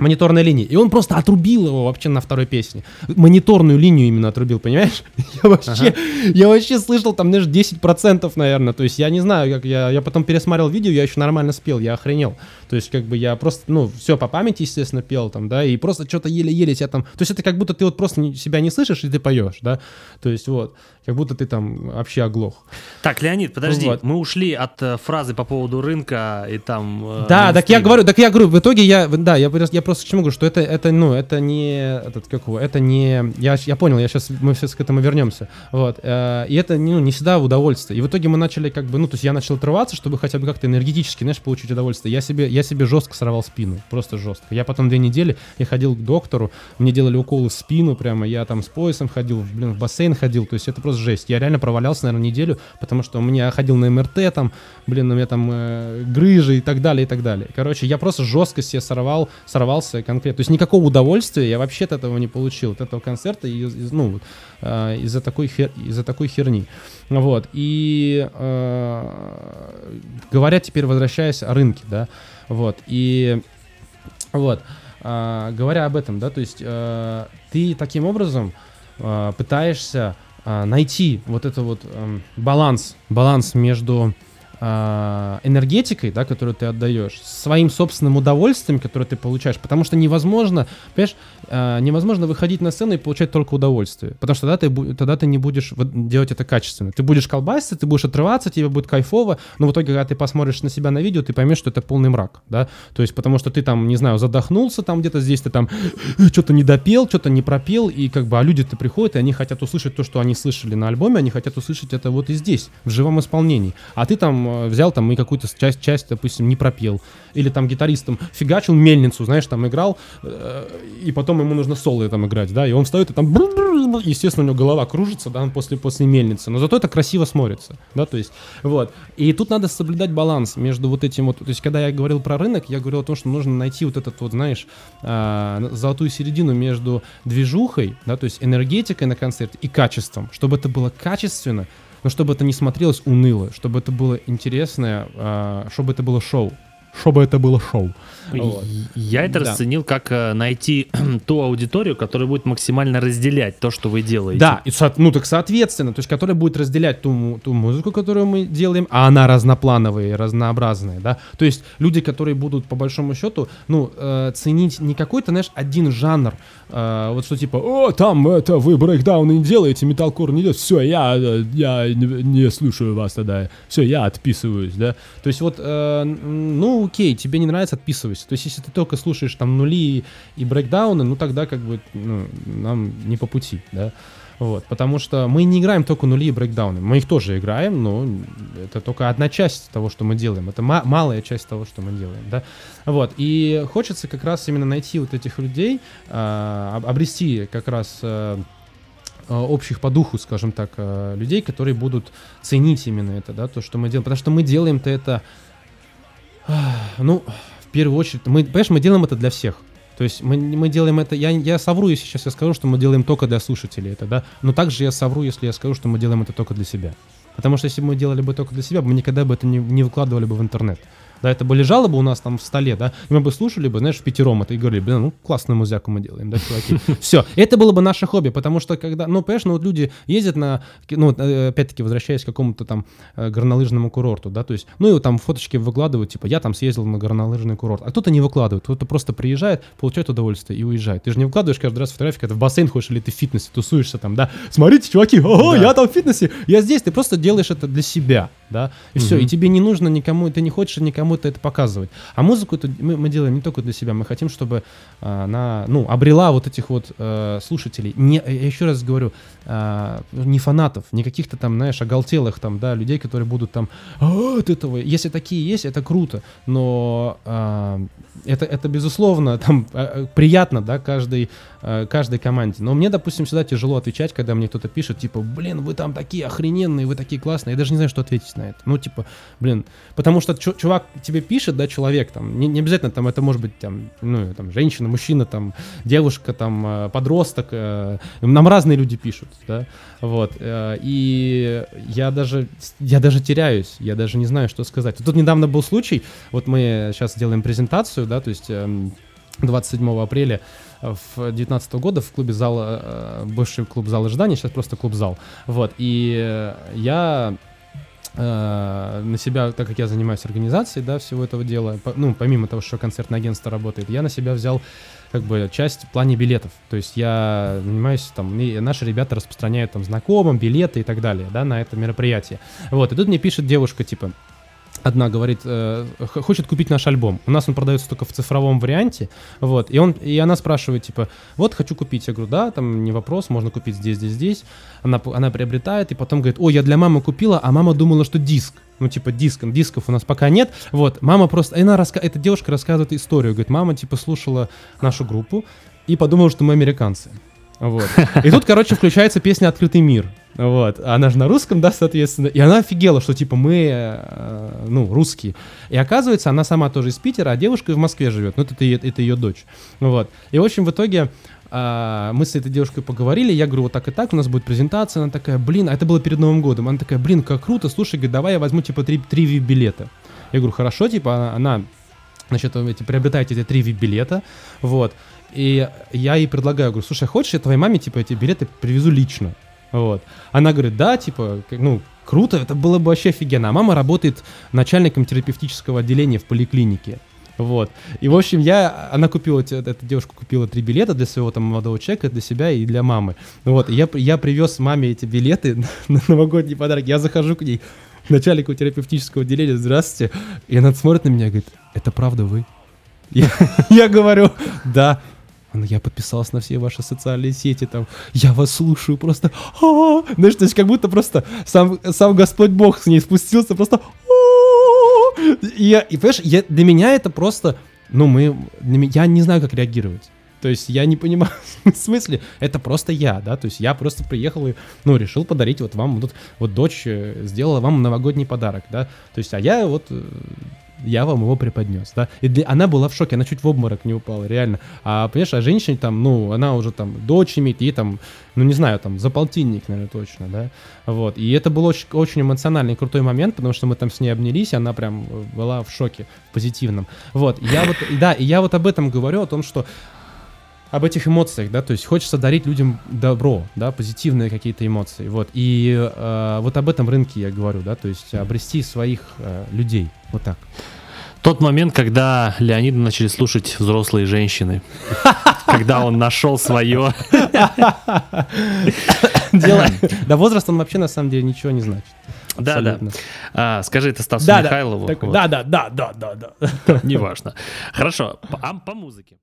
мониторной линии. И он просто отрубил его вообще на второй песне. Мониторную линию именно отрубил, понимаешь? Я вообще, ага. я вообще слышал там, знаешь, 10%, наверное. То есть я не знаю, как я, я потом пересмотрел видео, я еще нормально спел, я охренел. То есть как бы я просто, ну, все по памяти, естественно, пел там, да, и просто что-то еле-еле тебя там... То есть это как будто ты вот просто себя не слышишь, и ты поешь, да. То есть вот, как будто ты там вообще оглох. Так, Леонид, подожди, вот. мы ушли от э, фразы по поводу рынка и там... Э, да, так я говорю, так я говорю, в итоге я, да, я, я просто к чему говорю, что это, это, ну, это не, этот, как его, это не, я, я понял, я сейчас, мы сейчас к этому вернемся, вот, э, и это, ну, не всегда удовольствие, и в итоге мы начали, как бы, ну, то есть я начал отрываться, чтобы хотя бы как-то энергетически, знаешь, получить удовольствие, я себе, я себе жестко сорвал спину, просто жестко, я потом две недели, я ходил к доктору, мне делали уколы в спину прямо, я там с поясом ходил, блин, в бассейн ходил, то есть это просто жесть, я реально провалялся, наверное, неделю, потому что у меня ходил на МРТ, там, блин, у меня там э, грыжи и так далее, и так далее, короче, я просто жестко себе сорвал, сорвался конкретно конкретно. То есть никакого удовольствия я вообще от этого не получил, от этого концерта, из, из, ну, э, из-за такой, хер, из-за такой херни. Вот. И э, говоря теперь, возвращаясь о рынке, да, вот, и вот, э, говоря об этом, да, то есть э, ты таким образом э, пытаешься э, найти вот это вот э, баланс, баланс между энергетикой, да, которую ты отдаешь, своим собственным удовольствием, которое ты получаешь, потому что невозможно, понимаешь, а, невозможно выходить на сцену и получать только удовольствие, потому что тогда ты, тогда ты не будешь делать это качественно. Ты будешь колбаситься, ты будешь отрываться, тебе будет кайфово, но в итоге, когда ты посмотришь на себя на видео, ты поймешь, что это полный мрак, да, то есть потому что ты там, не знаю, задохнулся там где-то здесь, ты там что-то не допел, что-то не пропел, и как бы, а люди-то приходят, и они хотят услышать то, что они слышали на альбоме, они хотят услышать это вот и здесь, в живом исполнении, а ты там Э, взял там и какую-то часть, часть, допустим, не пропел. Или там гитаристом фигачил мельницу, знаешь, там играл, э, и потом ему нужно соло там играть, да, и он встает и там, естественно, у него голова кружится, да, после, после мельницы, но зато это красиво смотрится, да, то есть, вот. И тут надо соблюдать баланс между вот этим вот, то есть, когда я говорил про рынок, я говорил о том, что нужно найти вот этот вот, знаешь, э, золотую середину между движухой, да, то есть энергетикой на концерте и качеством, чтобы это было качественно, но чтобы это не смотрелось уныло, чтобы это было интересное, э, чтобы это было шоу. Чтобы это было шоу. Вот. Я это да. расценил как э, найти ту аудиторию, которая будет максимально разделять то, что вы делаете. Да, и, ну так соответственно, то есть которая будет разделять ту, ту музыку, которую мы делаем, а она разноплановая, разнообразная, да. То есть люди, которые будут по большому счету, ну, э, ценить не какой-то, знаешь, один жанр, э, вот что типа, о, там это вы брейкдауны не делаете, металкор не идет, все, я, я не, не слушаю вас тогда, все, я отписываюсь, да. То есть вот, э, ну окей, тебе не нравится, отписывайся. То есть если ты только слушаешь там нули и брейкдауны, ну тогда как бы ну, нам не по пути, да. Вот, потому что мы не играем только нули и брейкдауны. Мы их тоже играем, но это только одна часть того, что мы делаем. Это ма- малая часть того, что мы делаем, да. Вот, и хочется как раз именно найти вот этих людей, э, обрести как раз э, общих по духу, скажем так, э, людей, которые будут ценить именно это, да, то, что мы делаем. Потому что мы делаем-то это, ну, в первую очередь, мы, понимаешь, мы делаем это для всех. То есть мы, мы делаем это, я, я совру, если сейчас я скажу, что мы делаем только для слушателей это, да, но также я совру, если я скажу, что мы делаем это только для себя. Потому что если бы мы делали бы только для себя, мы никогда бы это не, не выкладывали бы в интернет да, это были жалобы у нас там в столе, да, и мы бы слушали бы, знаешь, в пятером это и говорили, блин, ну, классную музяку мы делаем, да, чуваки. Все, это было бы наше хобби, потому что когда, ну, понимаешь, ну, вот люди ездят на, ну, э, опять-таки, возвращаясь к какому-то там э, горнолыжному курорту, да, то есть, ну, и там фоточки выкладывают, типа, я там съездил на горнолыжный курорт, а кто-то не выкладывает, кто-то просто приезжает, получает удовольствие и уезжает. Ты же не выкладываешь каждый раз фотографии, когда в бассейн ходишь или ты в фитнесе тусуешься там, да, смотрите, чуваки, ого, да. я там в фитнесе, я здесь, ты просто делаешь это для себя, да, и угу. все, и тебе не нужно никому, ты не хочешь никому это показывать. А музыку это мы, мы делаем не только для себя, мы хотим, чтобы а, она, ну, обрела вот этих вот э, слушателей. Не, я еще раз говорю, э, не фанатов, не каких-то там, знаешь, оголтелых там, да, людей, которые будут там «А, от этого. Если такие есть, это круто, но э, это, это безусловно там э, приятно, да, каждой, э, каждой команде. Но мне, допустим, всегда тяжело отвечать, когда мне кто-то пишет, типа, блин, вы там такие охрененные, вы такие классные. Я даже не знаю, что ответить на это. Ну, типа, блин, потому что чувак тебе пишет, да, человек, там, не, не обязательно там это может быть там, ну, там, женщина, мужчина, там, девушка, там, э, подросток, э, нам разные люди пишут, да, вот, э, и я даже, я даже теряюсь, я даже не знаю, что сказать. Тут недавно был случай, вот мы сейчас делаем презентацию, да, то есть 27 эм, апреля в 2019 года в клубе зала, бывший клуб зал ожидания, сейчас просто клуб зал, вот, и я Э, на себя, так как я занимаюсь организацией, да, всего этого дела, по, ну, помимо того, что концертное агентство работает, я на себя взял как бы часть в плане билетов. То есть я занимаюсь там, и наши ребята распространяют там знакомым билеты и так далее, да, на это мероприятие. Вот, и тут мне пишет девушка, типа, одна говорит, э, хочет купить наш альбом. У нас он продается только в цифровом варианте, вот, и он, и она спрашивает, типа, вот, хочу купить. Я говорю, да, там не вопрос, можно купить здесь, здесь, здесь. Она, она приобретает, и потом говорит, о, я для мамы купила, а мама думала, что диск. Ну, типа, диском, дисков у нас пока нет. Вот, мама просто, она раска... эта девушка рассказывает историю, говорит, мама, типа, слушала нашу группу и подумала, что мы американцы. Вот. И тут, короче, включается песня «Открытый мир». Вот. Она же на русском, да, соответственно. И она офигела, что типа мы, э, ну, русские. И оказывается, она сама тоже из Питера, а девушка в Москве живет. Ну, это, это ее дочь. Вот. И, в общем, в итоге э, мы с этой девушкой поговорили. Я говорю, вот так и так, у нас будет презентация. Она такая, блин, а это было перед Новым годом. Она такая, блин, как круто, слушай, говорит, давай я возьму, типа, три, три VIP-билета. Я говорю, хорошо, типа, она, значит, эти, приобретаете эти три VIP-билета, вот. И я ей предлагаю, говорю, слушай, хочешь, я твоей маме, типа, эти билеты привезу лично? Вот. Она говорит, да, типа, ну, круто, это было бы вообще офигенно. А мама работает начальником терапевтического отделения в поликлинике. Вот. И, в общем, я, она купила, эта девушка купила три билета для своего там молодого человека, для себя и для мамы. Вот. И я, я привез маме эти билеты на новогодний подарок. Я захожу к ней, начальнику терапевтического отделения, здравствуйте. И она смотрит на меня и говорит, это правда вы? Я, я говорю, да. Я подписался на все ваши социальные сети, там, я вас слушаю, просто, а знаешь, то есть как будто просто сам, сам Господь Бог с ней спустился, просто, и, я, и понимаешь, я, для меня это просто, ну, мы, я не знаю, как реагировать. То есть я не понимаю, в смысле, это просто я, да, то есть я просто приехал и, ну, решил подарить вот вам, вот, вот дочь э, сделала вам новогодний подарок, да, то есть, а я вот э, я вам его преподнес, да. И для- она была в шоке, она чуть в обморок не упала, реально. А, понимаешь, а женщине там, ну, она уже там дочь имеет, ей там, ну, не знаю, там, за полтинник, наверное, точно, да. Вот. И это был очень, очень эмоциональный, крутой момент, потому что мы там с ней обнялись, и она прям э, была в шоке, в позитивном. Вот. Я вот, да, и я вот об этом говорю, о том, что об этих эмоциях, да, то есть хочется дарить людям добро, да, позитивные какие-то эмоции, вот, и э, вот об этом рынке я говорю, да, то есть обрести своих э, людей, вот так. Тот момент, когда Леонида начали слушать взрослые женщины. Когда он нашел свое. Дело, да, возраст он вообще на самом деле ничего не значит. Да, да. А, Скажи это Стасу Да, Михайлову. вот. да, да, да, да, да, да. Неважно. Хорошо. А по музыке.